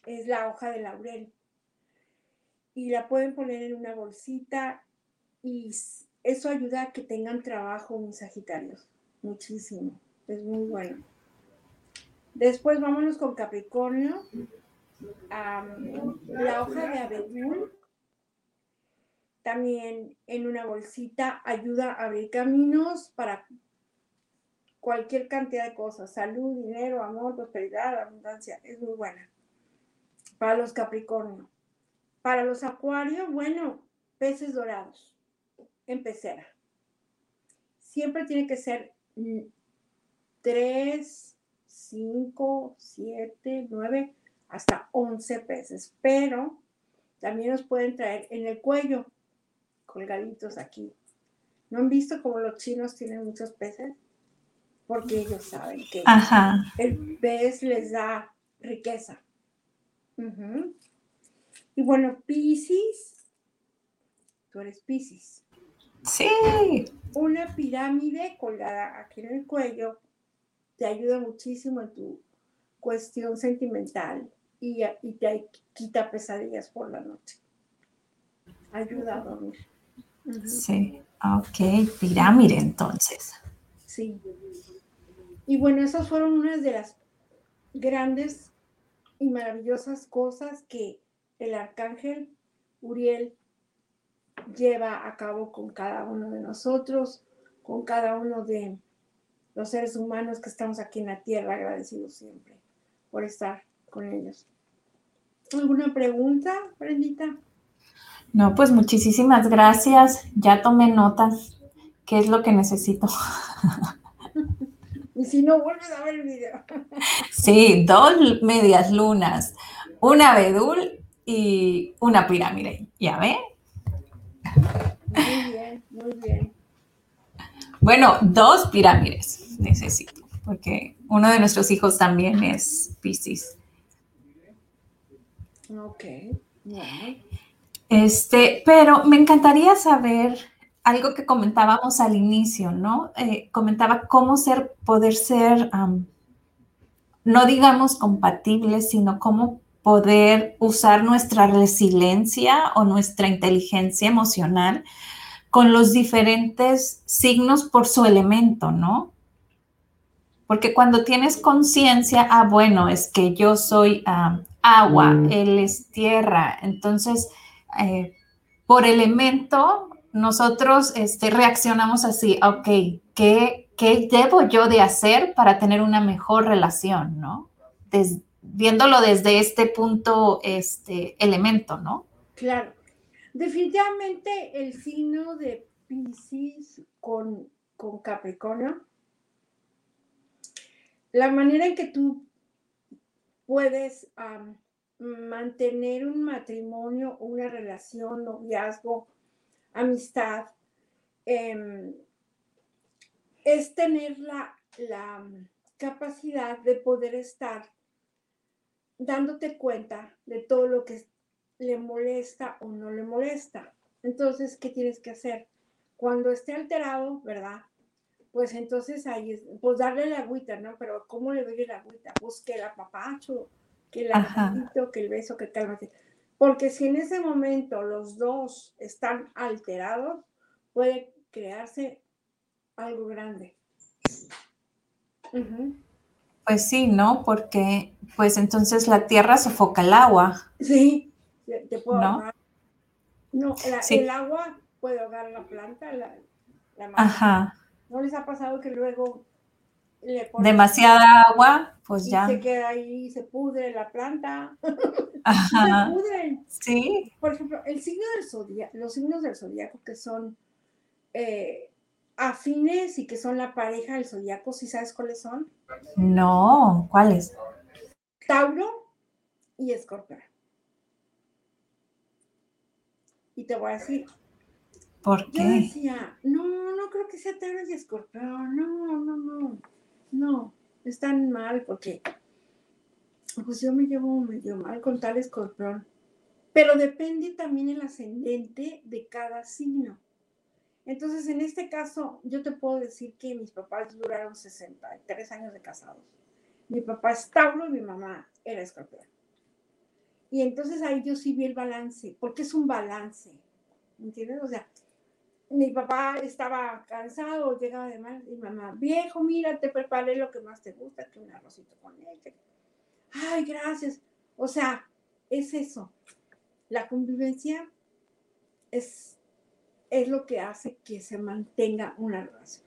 es la hoja de laurel. Y la pueden poner en una bolsita y eso ayuda a que tengan trabajo mis Sagitarios. Muchísimo. Es muy bueno. Después vámonos con Capricornio. la hoja de abedul también en una bolsita ayuda a abrir caminos para cualquier cantidad de cosas, salud, dinero, amor, prosperidad, abundancia, es muy buena. Para los Capricornio. Para los Acuario, bueno, peces dorados en pecera. Siempre tiene que ser 3, 5, 7, 9, hasta 11 peces, pero también los pueden traer en el cuello, colgaditos aquí. ¿No han visto cómo los chinos tienen muchos peces? Porque ellos saben que el pez les da riqueza. Y bueno, Pisces, tú eres Pisces. Sí. Una pirámide colgada aquí en el cuello te ayuda muchísimo en tu cuestión sentimental y, te quita pesadillas por la noche. Ayuda a dormir. Sí, ok, pirámide entonces. Sí. Y bueno, esas fueron unas de las grandes y maravillosas cosas que el arcángel Uriel lleva a cabo con cada uno de nosotros, con cada uno de los seres humanos que estamos aquí en la tierra, agradecidos siempre por estar con ellos. ¿Alguna pregunta, Brendita? No, pues muchísimas gracias. Ya tomé notas. ¿Qué es lo que necesito? y si no, vuelves a ver el video. sí, dos medias lunas, una abedul y una pirámide. ¿Ya ve? Muy bien, muy bien. Bueno, dos pirámides necesito, porque uno de nuestros hijos también es Piscis. Ok, Este, pero me encantaría saber algo que comentábamos al inicio, ¿no? Eh, comentaba cómo ser, poder ser, no digamos compatibles, sino cómo poder usar nuestra resiliencia o nuestra inteligencia emocional con los diferentes signos por su elemento, ¿no? Porque cuando tienes conciencia, ah, bueno, es que yo soy ah, agua, mm. él es tierra, entonces, eh, por elemento, nosotros este, reaccionamos así, ok, ¿qué, ¿qué, debo yo de hacer para tener una mejor relación, ¿no? Viéndolo desde este punto, este elemento, ¿no? Claro. Definitivamente el signo de Pisces con, con Capricornio, la manera en que tú puedes mantener un matrimonio, una relación, noviazgo, amistad, em, es tener la, la capacidad de poder estar dándote cuenta de todo lo que le molesta o no le molesta. Entonces, ¿qué tienes que hacer? Cuando esté alterado, ¿verdad? Pues entonces ahí, pues darle la agüita, ¿no? Pero ¿cómo le doy la agüita? Pues que el apapacho, que el abracito, que el beso, que cálmate. Porque si en ese momento los dos están alterados, puede crearse algo grande. Pues sí, ¿no? Porque pues entonces la tierra sofoca el agua. Sí, te puedo ¿no? ahogar. No, el agua puede ahogar la planta, la, la Ajá. ¿No les ha pasado que luego demasiada agua, pues ya. Se queda ahí, se pudre la planta. se pudre. Sí. Por ejemplo, el signo del zodiaco, los signos del zodiaco que son eh, afines y que son la pareja del zodiaco, ¿sí sabes cuáles son? No, ¿cuáles? Tauro y Escorpión. Y te voy a decir. ¿Por qué? Yo decía, no, no creo que sea Tauro y Escorpión, no, no, no, no, están mal porque pues yo me llevo medio mal con tal escorpión. Pero depende también el ascendente de cada signo. Entonces, en este caso, yo te puedo decir que mis papás duraron 63 años de casados. Mi papá es Tauro y mi mamá era escorpión. Y entonces ahí yo sí vi el balance, porque es un balance, ¿entiendes? O sea, mi papá estaba cansado, llegaba de mal, y mamá, viejo, mira, te preparé lo que más te gusta, que un arrocito con leche. Ay, gracias. O sea, es eso. La convivencia es, es lo que hace que se mantenga una relación.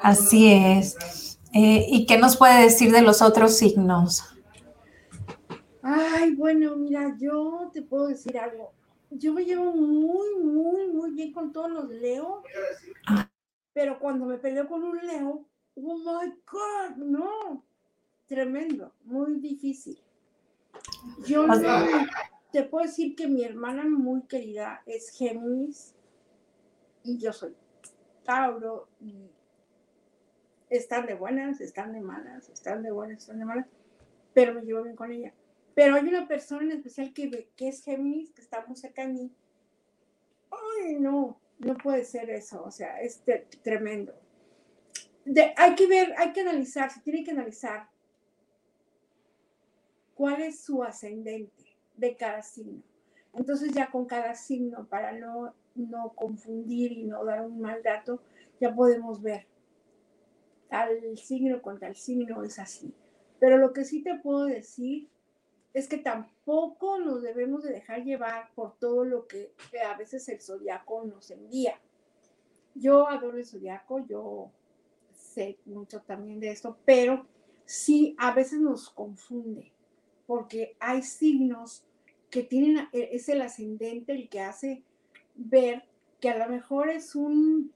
Así es. Eh, ¿Y qué nos puede decir de los otros signos? Ay, bueno, mira, yo te puedo decir algo. Yo me llevo muy, muy, muy bien con todos los Leo, pero cuando me peleo con un Leo, oh my God, no, tremendo, muy difícil. Yo te puedo decir que mi hermana muy querida es Géminis y yo soy Tauro y están de buenas, están de malas, están de buenas, están de malas, pero me llevo bien con ella. Pero hay una persona en especial que, que es Géminis, que está muy cerca de mí. Ay, no, no puede ser eso, o sea, es tremendo. hay que ver, hay que analizar, se tiene que analizar cuál es su ascendente de cada signo. Entonces ya con cada signo, para no, no confundir y no dar un mal dato, ya podemos ver tal signo con tal signo es así. Pero lo que sí te puedo decir es que tampoco nos debemos de dejar llevar por todo lo que a veces el zodiaco nos envía. Yo adoro el zodiaco, yo sé mucho también de esto, pero sí a veces nos confunde, porque hay signos que tienen, e, es el ascendente el que hace ver que a lo mejor es un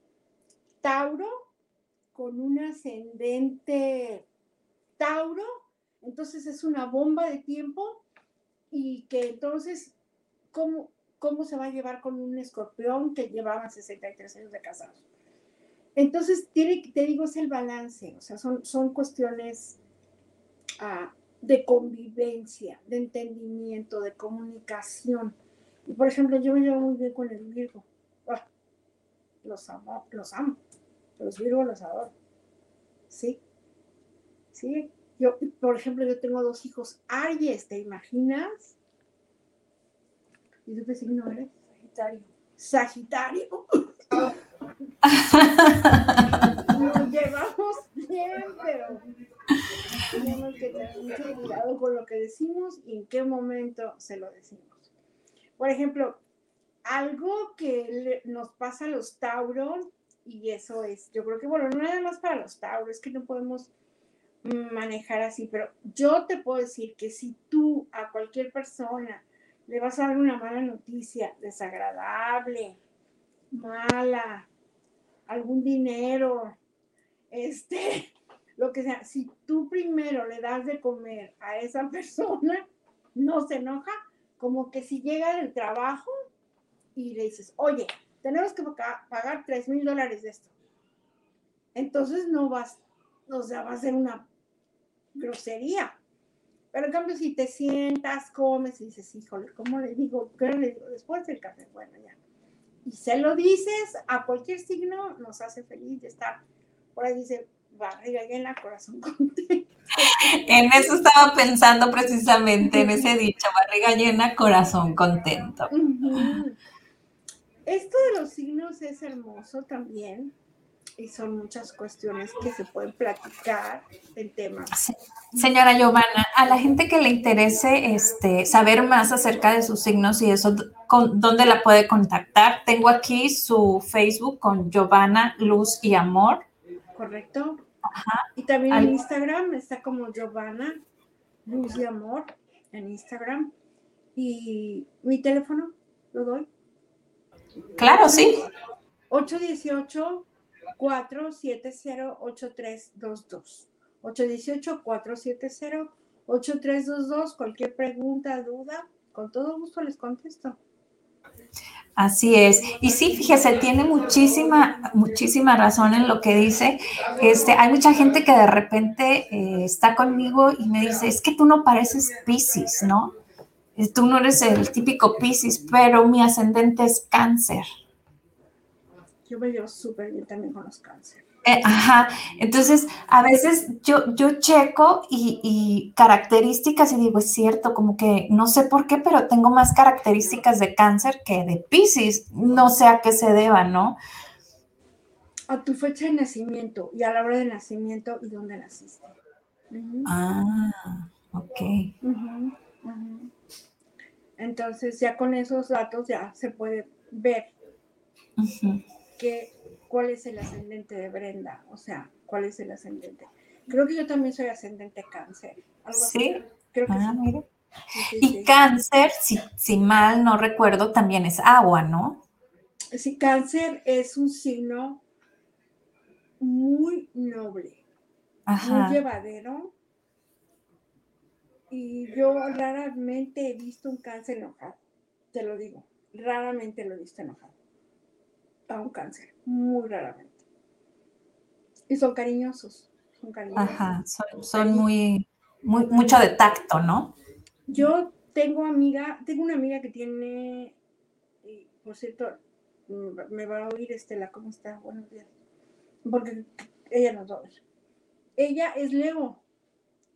Tauro con un ascendente Tauro entonces es una bomba de tiempo y que entonces, ¿cómo, cómo se va a llevar con un escorpión que llevaba 63 años de casados? Entonces, te digo, es el balance, o sea, son, son cuestiones ah, de convivencia, de entendimiento, de comunicación. Y por ejemplo, yo me llevo muy bien con el Virgo. Ah, los amo, los amo. Los Virgo los adoro. Sí. Sí, yo, por ejemplo, yo tengo dos hijos Aries, ¿te imaginas? ¿Y tú qué signo eres? Sagitario. Sagitario. Nos llevamos bien, pero tenemos que tener mucho cuidado con lo que decimos y en qué momento se lo decimos. Por ejemplo, algo que nos pasa a los Tauros, y eso es, yo creo que, bueno, no nada más para los Tauros, es que no podemos manejar así, pero yo te puedo decir que si tú a cualquier persona le vas a dar una mala noticia, desagradable, mala, algún dinero, este, lo que sea, si tú primero le das de comer a esa persona, no se enoja, como que si llega del trabajo y le dices, oye, tenemos que pagar 3 mil dólares de esto. Entonces no vas, o sea, va a ser una grosería. Pero en cambio, si te sientas, comes y dices, híjole, ¿cómo le digo? ¿Qué le digo? Después del café, bueno, ya. Y se lo dices a cualquier signo, nos hace feliz de estar. Por ahí dice, barriga llena, corazón contento. En eso estaba pensando precisamente, en ese dicho, barriga llena, corazón contento. Esto de los signos es hermoso también, y son muchas cuestiones que se pueden platicar en temas. Señora Giovanna, a la gente que le interese este, saber más acerca de sus signos y eso, ¿dónde la puede contactar? Tengo aquí su Facebook con Giovanna Luz y Amor. Correcto. Y también en Instagram está como Giovanna Luz de Amor en Instagram. Y mi teléfono, ¿lo doy? Claro, sí. 818-470-8322. 818-470-8322. Cualquier pregunta, duda, con todo gusto les contesto. Así es. Y sí, fíjese, tiene muchísima, muchísima razón en lo que dice. Este, hay mucha gente que de repente eh, está conmigo y me dice, es que tú no pareces Pisces, ¿no? Tú no eres el típico Pisces, pero mi ascendente es cáncer. Yo me llevo súper bien también con los cánceres. Eh, ajá, entonces a veces yo, yo checo y, características y digo, es cierto, como que no sé por qué, pero tengo más características de cáncer que de Pisces, no sé a qué se deba, ¿no? A tu fecha de nacimiento y a la hora de nacimiento y dónde naciste. Ah, ok. Entonces ya con esos datos ya se puede ver que cuál es el ascendente de Brenda, o sea, cuál es el ascendente. Creo que yo también soy ascendente cáncer. sí, creo que ah, sí. y cáncer, si, si, mal no recuerdo, también es agua, ¿no? Sí, cáncer es un signo muy noble, muy llevadero. Y yo raramente he visto un cáncer enojado, te lo digo, raramente lo he visto enojado a un cáncer, muy raramente. Y son cariñosos, son cariñosos. Ajá, son, muy, muy, mucho de tacto, ¿no? Yo tengo amiga, tengo una amiga que tiene, por cierto, me va a oír Estela, ¿cómo está? Buenos días. Porque ella nos va a ver. Ella es Leo.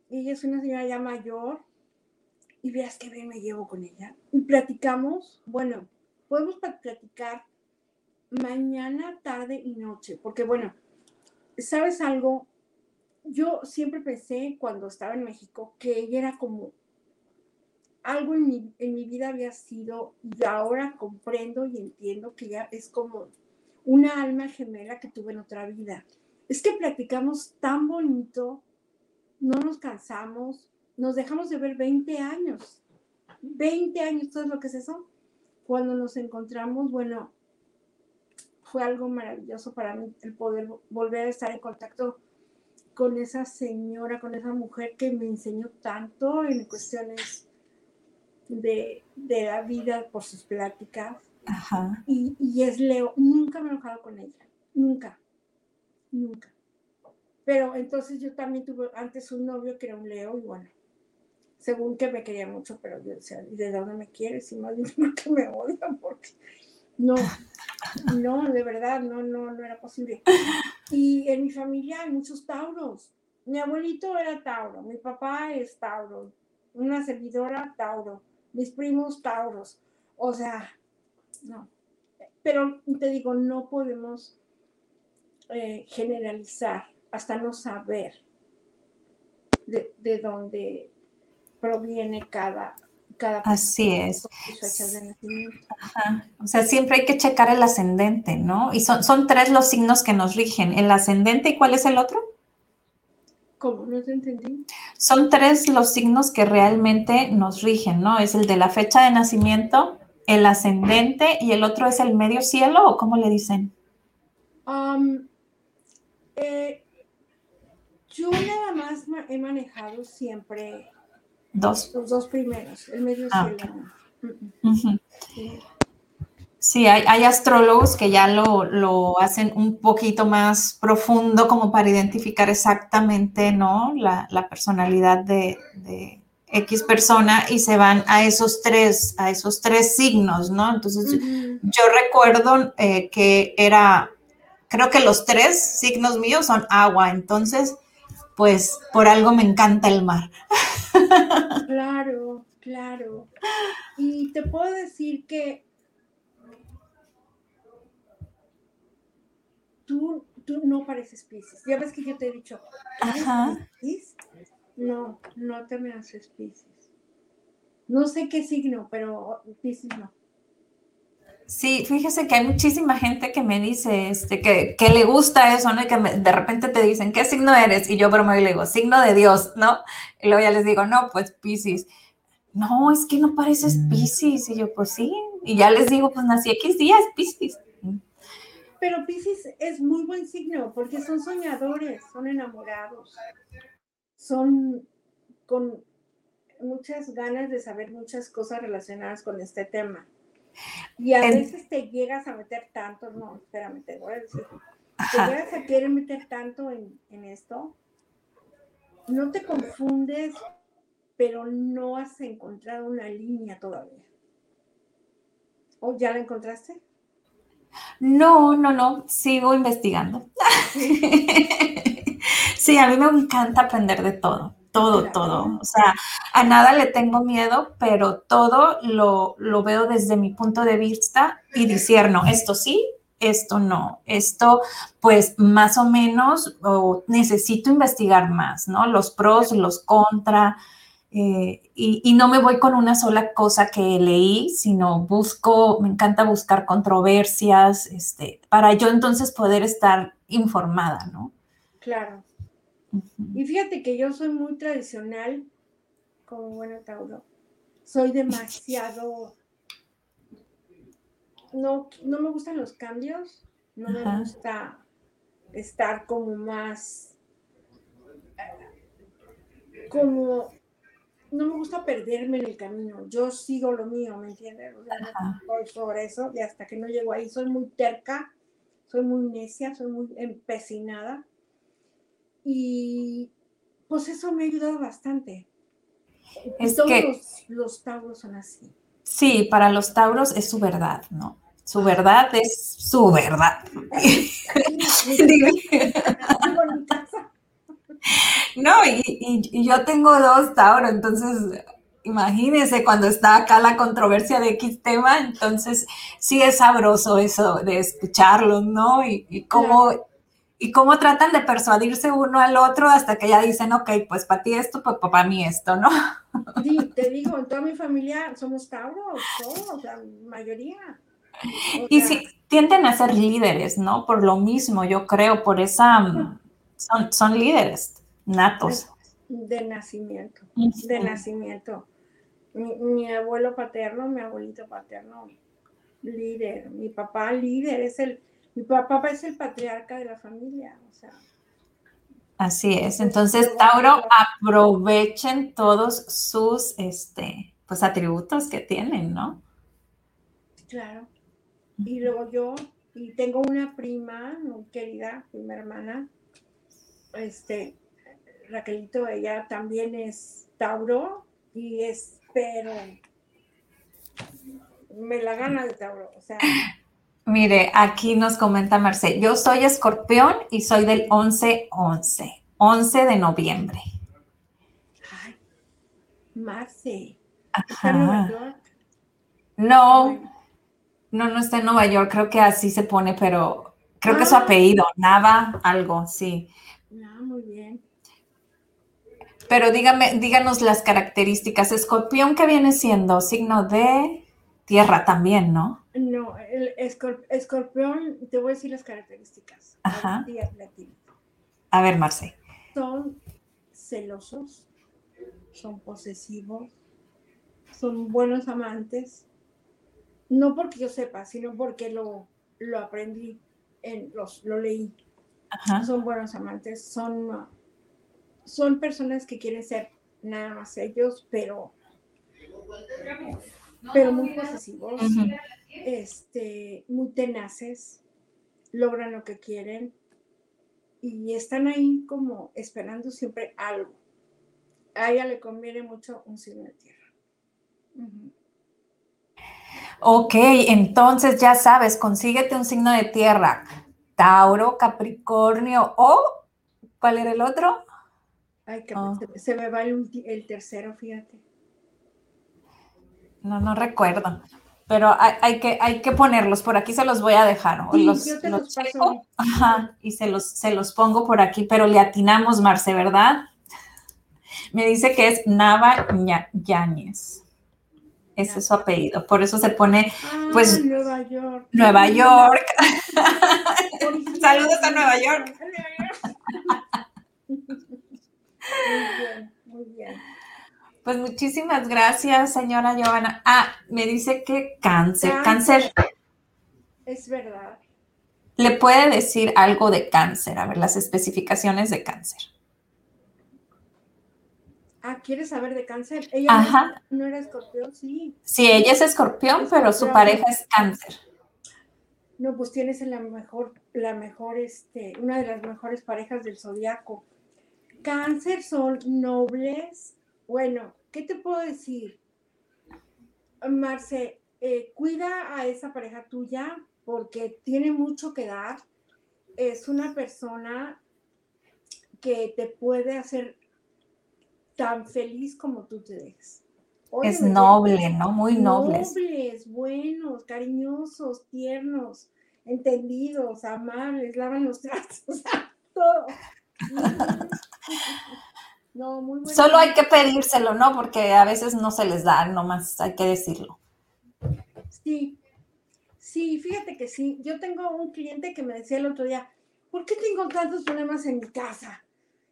Ella es una señora ya mayor. Y veas que bien me llevo con ella. Y platicamos, bueno, podemos platicar mañana, tarde y noche, porque bueno, ¿sabes algo? Yo siempre pensé cuando estaba en México que ella era como algo en mi, en mi vida había sido y ahora comprendo y entiendo que ella es como una alma gemela que tuve en otra vida. Es que platicamos tan bonito, no nos cansamos, nos dejamos de ver 20 años. 20 años, ¿todo lo que es eso? Cuando nos encontramos, bueno, fue algo maravilloso para mí el poder volver a estar en contacto con esa señora, con esa mujer que me enseñó tanto en cuestiones de, la vida por sus pláticas. Y, es Leo, nunca me he enojado con ella, nunca, nunca. Pero entonces yo también tuve antes un novio que era un Leo y bueno, según que me quería mucho, pero yo decía, ¿y de dónde me quieres? Y más bien porque me odian, porque no, no, de verdad, no, no, no era posible. Y en mi familia hay muchos tauros. Mi abuelito era tauro, mi papá es tauro, una servidora tauro, mis primos tauros. O sea, no. Pero te digo, no podemos eh, generalizar hasta no saber de, de dónde proviene cada, Así es. O sea, siempre hay que checar el ascendente, ¿no? Y son, son tres los signos que nos rigen. El ascendente y cuál es el otro? ¿Cómo? No te entendí. Son tres los signos que realmente nos rigen, ¿no? Es el de la fecha de nacimiento, el ascendente y el otro es el medio cielo, ¿o cómo le dicen? Eh, yo nada más he manejado siempre Dos. Los dos primeros, el medio ah, Sí, hay, astrólogos que ya lo, hacen un poquito más profundo como para identificar exactamente, ¿no? La, personalidad de, X persona y se van a esos tres, a esos tres signos, ¿no? Entonces, yo recuerdo eh, que era, creo que los tres signos míos son agua, entonces, pues por algo me encanta el mar. Claro, claro. Y te puedo decir que tú, tú no pareces Pisces. Ya ves que yo te he dicho, Ajá. No, no te me haces Pisces. No sé qué signo, pero Pisces no. Sí, fíjese que hay muchísima gente que me dice este, que, que le gusta eso, ¿no? Y que de repente te dicen, ¿qué signo eres? Y yo bromeo y le digo, signo de Dios, ¿no? Y luego ya les digo, no, pues Pisces. No, es que no pareces mm. Pisces. Y yo, pues sí. Y ya les digo, pues nací X días, Pisces. Pero Pisces es muy buen signo porque son soñadores, son enamorados, son con muchas ganas de saber muchas cosas relacionadas con este tema. Y a veces te llegas a meter tanto, no, espérame, te voy a decir, te llegas a querer meter tanto en, esto, no te confundes, pero no has encontrado una línea todavía. ¿O ya la encontraste? No, no, no, sigo investigando. sí, a mí me encanta aprender de todo todo, todo. O sea, a nada le tengo miedo, pero todo lo, veo desde mi punto de vista y disierno, esto sí, esto no, esto pues más o menos o necesito investigar más, ¿no? Los pros, los contra. Eh, y, y, no me voy con una sola cosa que leí, sino busco, me encanta buscar controversias, este, para yo entonces poder estar informada, ¿no? Claro. Y fíjate que yo soy muy tradicional, como buena Tauro. Soy demasiado. No, no me gustan los cambios, no me gusta estar como más. Como. No me gusta perderme en el camino. Yo sigo lo mío, ¿me entiendes? O sea, sobre eso y hasta que no llego ahí. Soy muy terca, soy muy necia, soy muy empecinada y pues eso me ha ayudado bastante. Es Todos que, los, tauros son así. Sí, para los tauros es su verdad, ¿no? Su verdad es su verdad. no, y, yo tengo dos tauros, entonces imagínense cuando está acá la controversia de X tema, entonces sí es sabroso eso de escucharlos, ¿no? Y, y cómo y cómo tratan de persuadirse uno al otro hasta que ya dicen, ok, pues para ti esto, pues para mí esto, ¿no? Sí, te digo, en toda mi familia somos tauros, todos, la mayoría. y sí, tienden a ser líderes, ¿no? Por lo mismo, yo creo, por esa, son, son líderes natos. De, nacimiento, de nacimiento. Mi, mi abuelo paterno, mi abuelito paterno, líder, mi papá líder, es el mi papá es el patriarca de la familia, o sea. Así es. Entonces, Tauro, aprovechen todos sus este, pues, atributos que tienen, ¿no? Claro. Y luego yo, y tengo una prima muy querida, mi hermana, este, Raquelito, ella también es Tauro y espero me la gana de Tauro, o sea, Mire, aquí nos comenta Marce, yo soy escorpión y soy del 11-11, 11 de noviembre. Ay, Marce. ¿Está en Nueva York? No, no, no está en Nueva York, creo que así se pone, pero creo que es su ah. apellido, Nava, algo, sí. Ah, muy bien. Pero dígame, díganos las características. Escorpión, ¿qué viene siendo? Signo de tierra también, ¿no? No, el escorpión, te voy a decir las características. Ajá. A ver, Marce. Son celosos, son posesivos, son buenos amantes. No porque yo sepa, sino porque lo, lo aprendí, en los, lo leí. Ajá. Son buenos amantes, son, son personas que quieren ser nada más ellos, pero, pero muy posesivos este, muy tenaces, logran lo que quieren y están ahí como esperando siempre algo. A ella le conviene mucho un signo de tierra. Ok, entonces ya sabes, consíguete un signo de tierra. Tauro, Capricornio o ¿cuál era el otro? Ay, oh. se, me va el, el tercero, fíjate. No, no recuerdo pero hay, que, hay que ponerlos, por aquí se los voy a dejar, los, checo, y se los, se los pongo por aquí, pero le atinamos, Marce, ¿verdad? Me dice que es Nava Yáñez. ese es su apellido. Por eso se pone, pues, ah, Nueva York. Nueva York. Saludos a Nueva York. Muy bien, muy bien. Pues muchísimas gracias, señora Giovanna. Ah, me dice que cáncer, cáncer. Es verdad. ¿Le puede decir algo de cáncer? A ver, las especificaciones de cáncer. Ah, ¿quieres saber de cáncer? Ella No, era escorpión, sí. Sí, ella es escorpión, pero su pareja es cáncer. No, pues tienes la mejor, la mejor, este, una de las mejores parejas del zodiaco. Cáncer son nobles. Bueno, ¿qué te puedo decir? Marce, eh, cuida a esa pareja tuya porque tiene mucho que dar. Es una persona que te puede hacer tan feliz como tú te dejes. es noble, ¿no? Muy nobles. Nobles, buenos, cariñosos, tiernos, entendidos, amables, lavan los trastos, todo. No, muy bueno. Solo hay que pedírselo, ¿no? Porque a veces no se les da, nomás hay que decirlo. Sí, sí, fíjate que sí. Yo tengo un cliente que me decía el otro día, ¿por qué tengo tantos problemas en mi casa?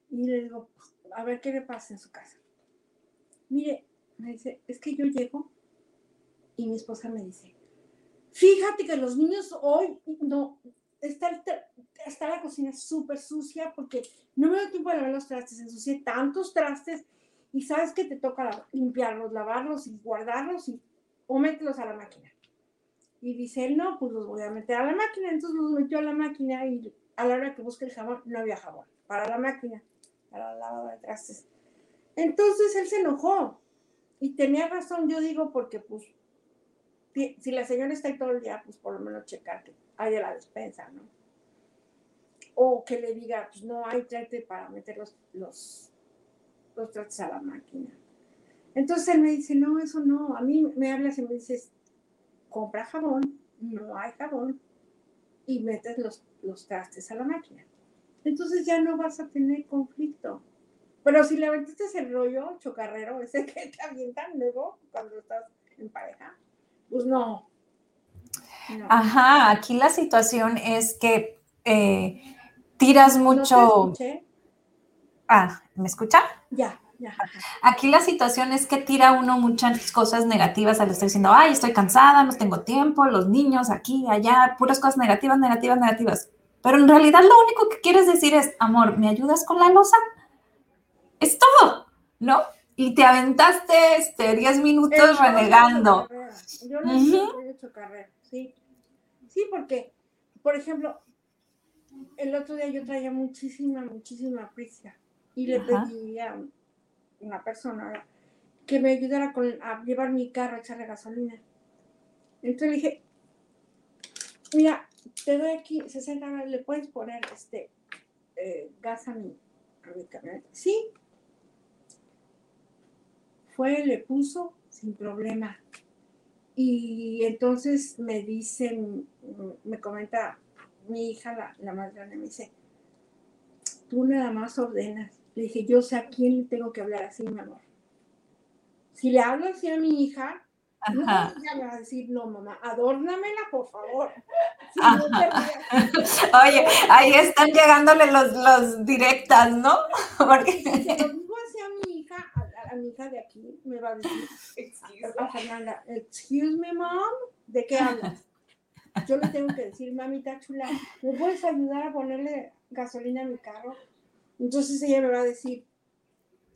Y le digo, a ver qué le pasa en su casa. Mire, me dice, es que yo llego y mi esposa me dice, fíjate que los niños hoy no, está, está la cocina súper sucia porque no me doy tiempo de lavar los trastes, ensucié tantos trastes y sabes que te toca limpiarlos, lavarlos y guardarlos y, o mételos a la máquina. Y dice él, no, pues los voy a meter a la máquina. Entonces los metió a la máquina y a la hora que busque el jabón, no había jabón para la máquina para la lavado de trastes. Entonces él se enojó y tenía razón, yo digo, porque pues si la señora está ahí todo el día, pues por lo menos checar que haya la despensa, ¿no? O que le diga, pues no hay trate para meter los, los, trastes a la máquina. Entonces él me dice, no, eso no. A mí me hablas y me dices, compra jabón, no hay jabón, y metes los, los trastes a la máquina entonces ya no vas a tener conflicto. Pero si le aventaste ese rollo chocarrero, ese que te avientan luego cuando estás en pareja, pues no. Ajá, aquí la situación es que eh, tiras mucho. ah, ¿me escucha? Ya. Ya. Aquí la situación es que tira uno muchas cosas negativas al estar diciendo, ay, estoy cansada, no tengo tiempo, los niños aquí, allá, puras cosas negativas, negativas, negativas. Pero en realidad lo único que quieres decir es, amor, ¿me ayudas con la losa? Es todo, ¿no? Y te aventaste este 10 minutos renegando. Yo no he hecho carrera, sí. Sí, porque, por ejemplo, el otro día yo traía muchísima, muchísima prisa y le pedí a una persona que me ayudara a llevar mi carro a echarle gasolina. Entonces le dije, mira, te doy aquí 60 dólares, le puedes poner este eh, gas a mi, camioneta. Sí. Fue, le puso sin problema. Y entonces me dicen, me comenta mi hija, la, la más grande, me dice, tú nada más ordenas. Le dije, yo sé a quién le tengo que hablar así, mi amor. Si le hablo así a mi hija, no me va a decir, no, mamá, adórnamela, por favor. Oye, ahí están llegándole los, los directas, ¿no? Porque... Si lo digo así a mi a, hija de aquí, me va a decir, a Fernanda, excuse me, mom, ¿de qué hablas? Yo le tengo que decir, mamita chula, ¿me puedes ayudar a ponerle gasolina a mi carro? Entonces ella me va a decir,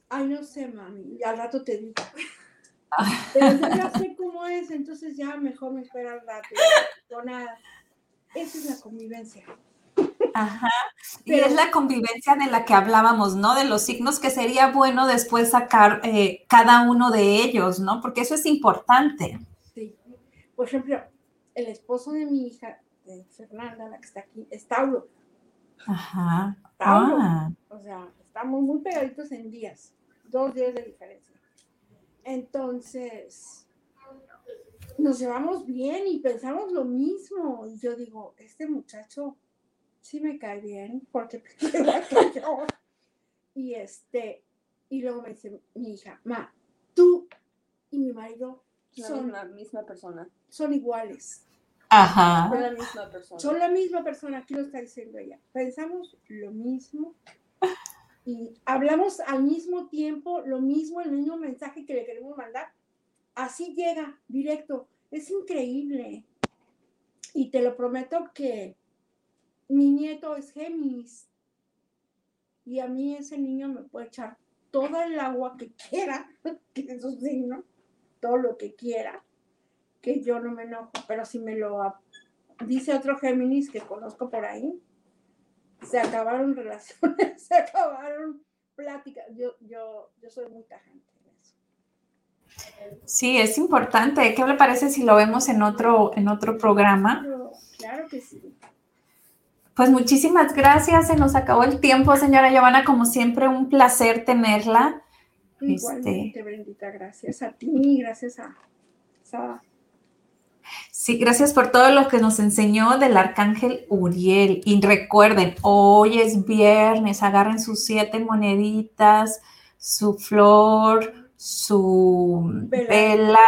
ay, no sé, mami, y al rato te digo. Pero yo ya sé cómo es, entonces ya mejor me espera al rato. No nada. Esa es la convivencia. Ajá. y es la convivencia de la que hablábamos, ¿no? De los signos que sería bueno después sacar eh, cada uno de ellos, ¿no? Porque eso es importante. Sí. Por ejemplo, el esposo de mi hija, de Fernanda, la que está aquí, es Tauro. Ajá. Tauro. Ah. O sea, estamos muy pegaditos en días, dos días de diferencia. Entonces, nos llevamos bien y pensamos lo mismo. Y yo digo, este muchacho sí me cae bien porque que yo. Y este, y luego me dice mi hija, ma, tú y mi marido son la misma persona. Son iguales. Ajá. Son la misma persona. Son la misma persona, aquí lo está diciendo ella. Pensamos lo mismo y hablamos al mismo tiempo lo mismo, el mismo mensaje que le queremos mandar. Así llega, directo. Es increíble. Y te lo prometo que mi nieto es Géminis. Y a mí ese niño me puede echar todo el agua que quiera, que es su signo, todo lo que quiera, que yo no me enojo. Pero si me lo dice otro Géminis que conozco por ahí, se acabaron relaciones, se acabaron pláticas. Yo, yo, yo soy muy tajante en eso. Sí, es importante. ¿Qué le parece si lo vemos en otro, en otro programa? Pero, claro que sí. Pues muchísimas gracias. Se nos acabó el tiempo, señora Giovanna. Como siempre, un placer tenerla. Igualmente, Brendita, gracias a ti, gracias a Sara. Sí, gracias por todo lo que nos enseñó del arcángel Uriel. Y recuerden, hoy es viernes, agarren sus siete moneditas, su flor, su Vela. vela,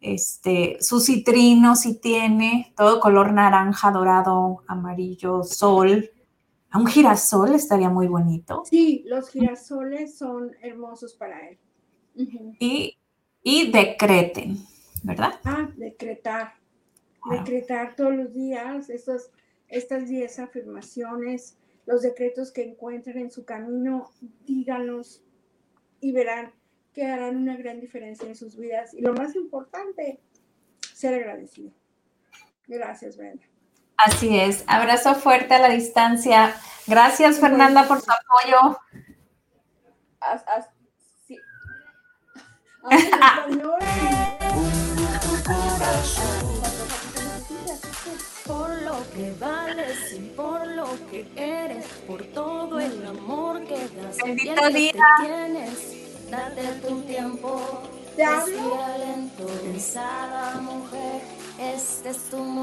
este, su citrino si tiene, todo color naranja, dorado, amarillo, sol. A un girasol estaría muy bonito. Sí, los girasoles son hermosos para él. Y, y decreten, ¿verdad? Ah, decretar. Wow. Decretar todos los días estos, estas 10 afirmaciones, los decretos que encuentren en su camino, díganlos y verán que harán una gran diferencia en sus vidas. Y lo más importante, ser agradecido. Gracias, Brenda. Así es. Abrazo fuerte a la distancia. Gracias, Fernanda, por su apoyo. Haz- haz- sí. Por lo que vales y por lo que eres, por todo el amor que das Bendito que día. te tienes, date tu tiempo. ¿Te hablo? Respira lento, pensada mujer, este es tu momento.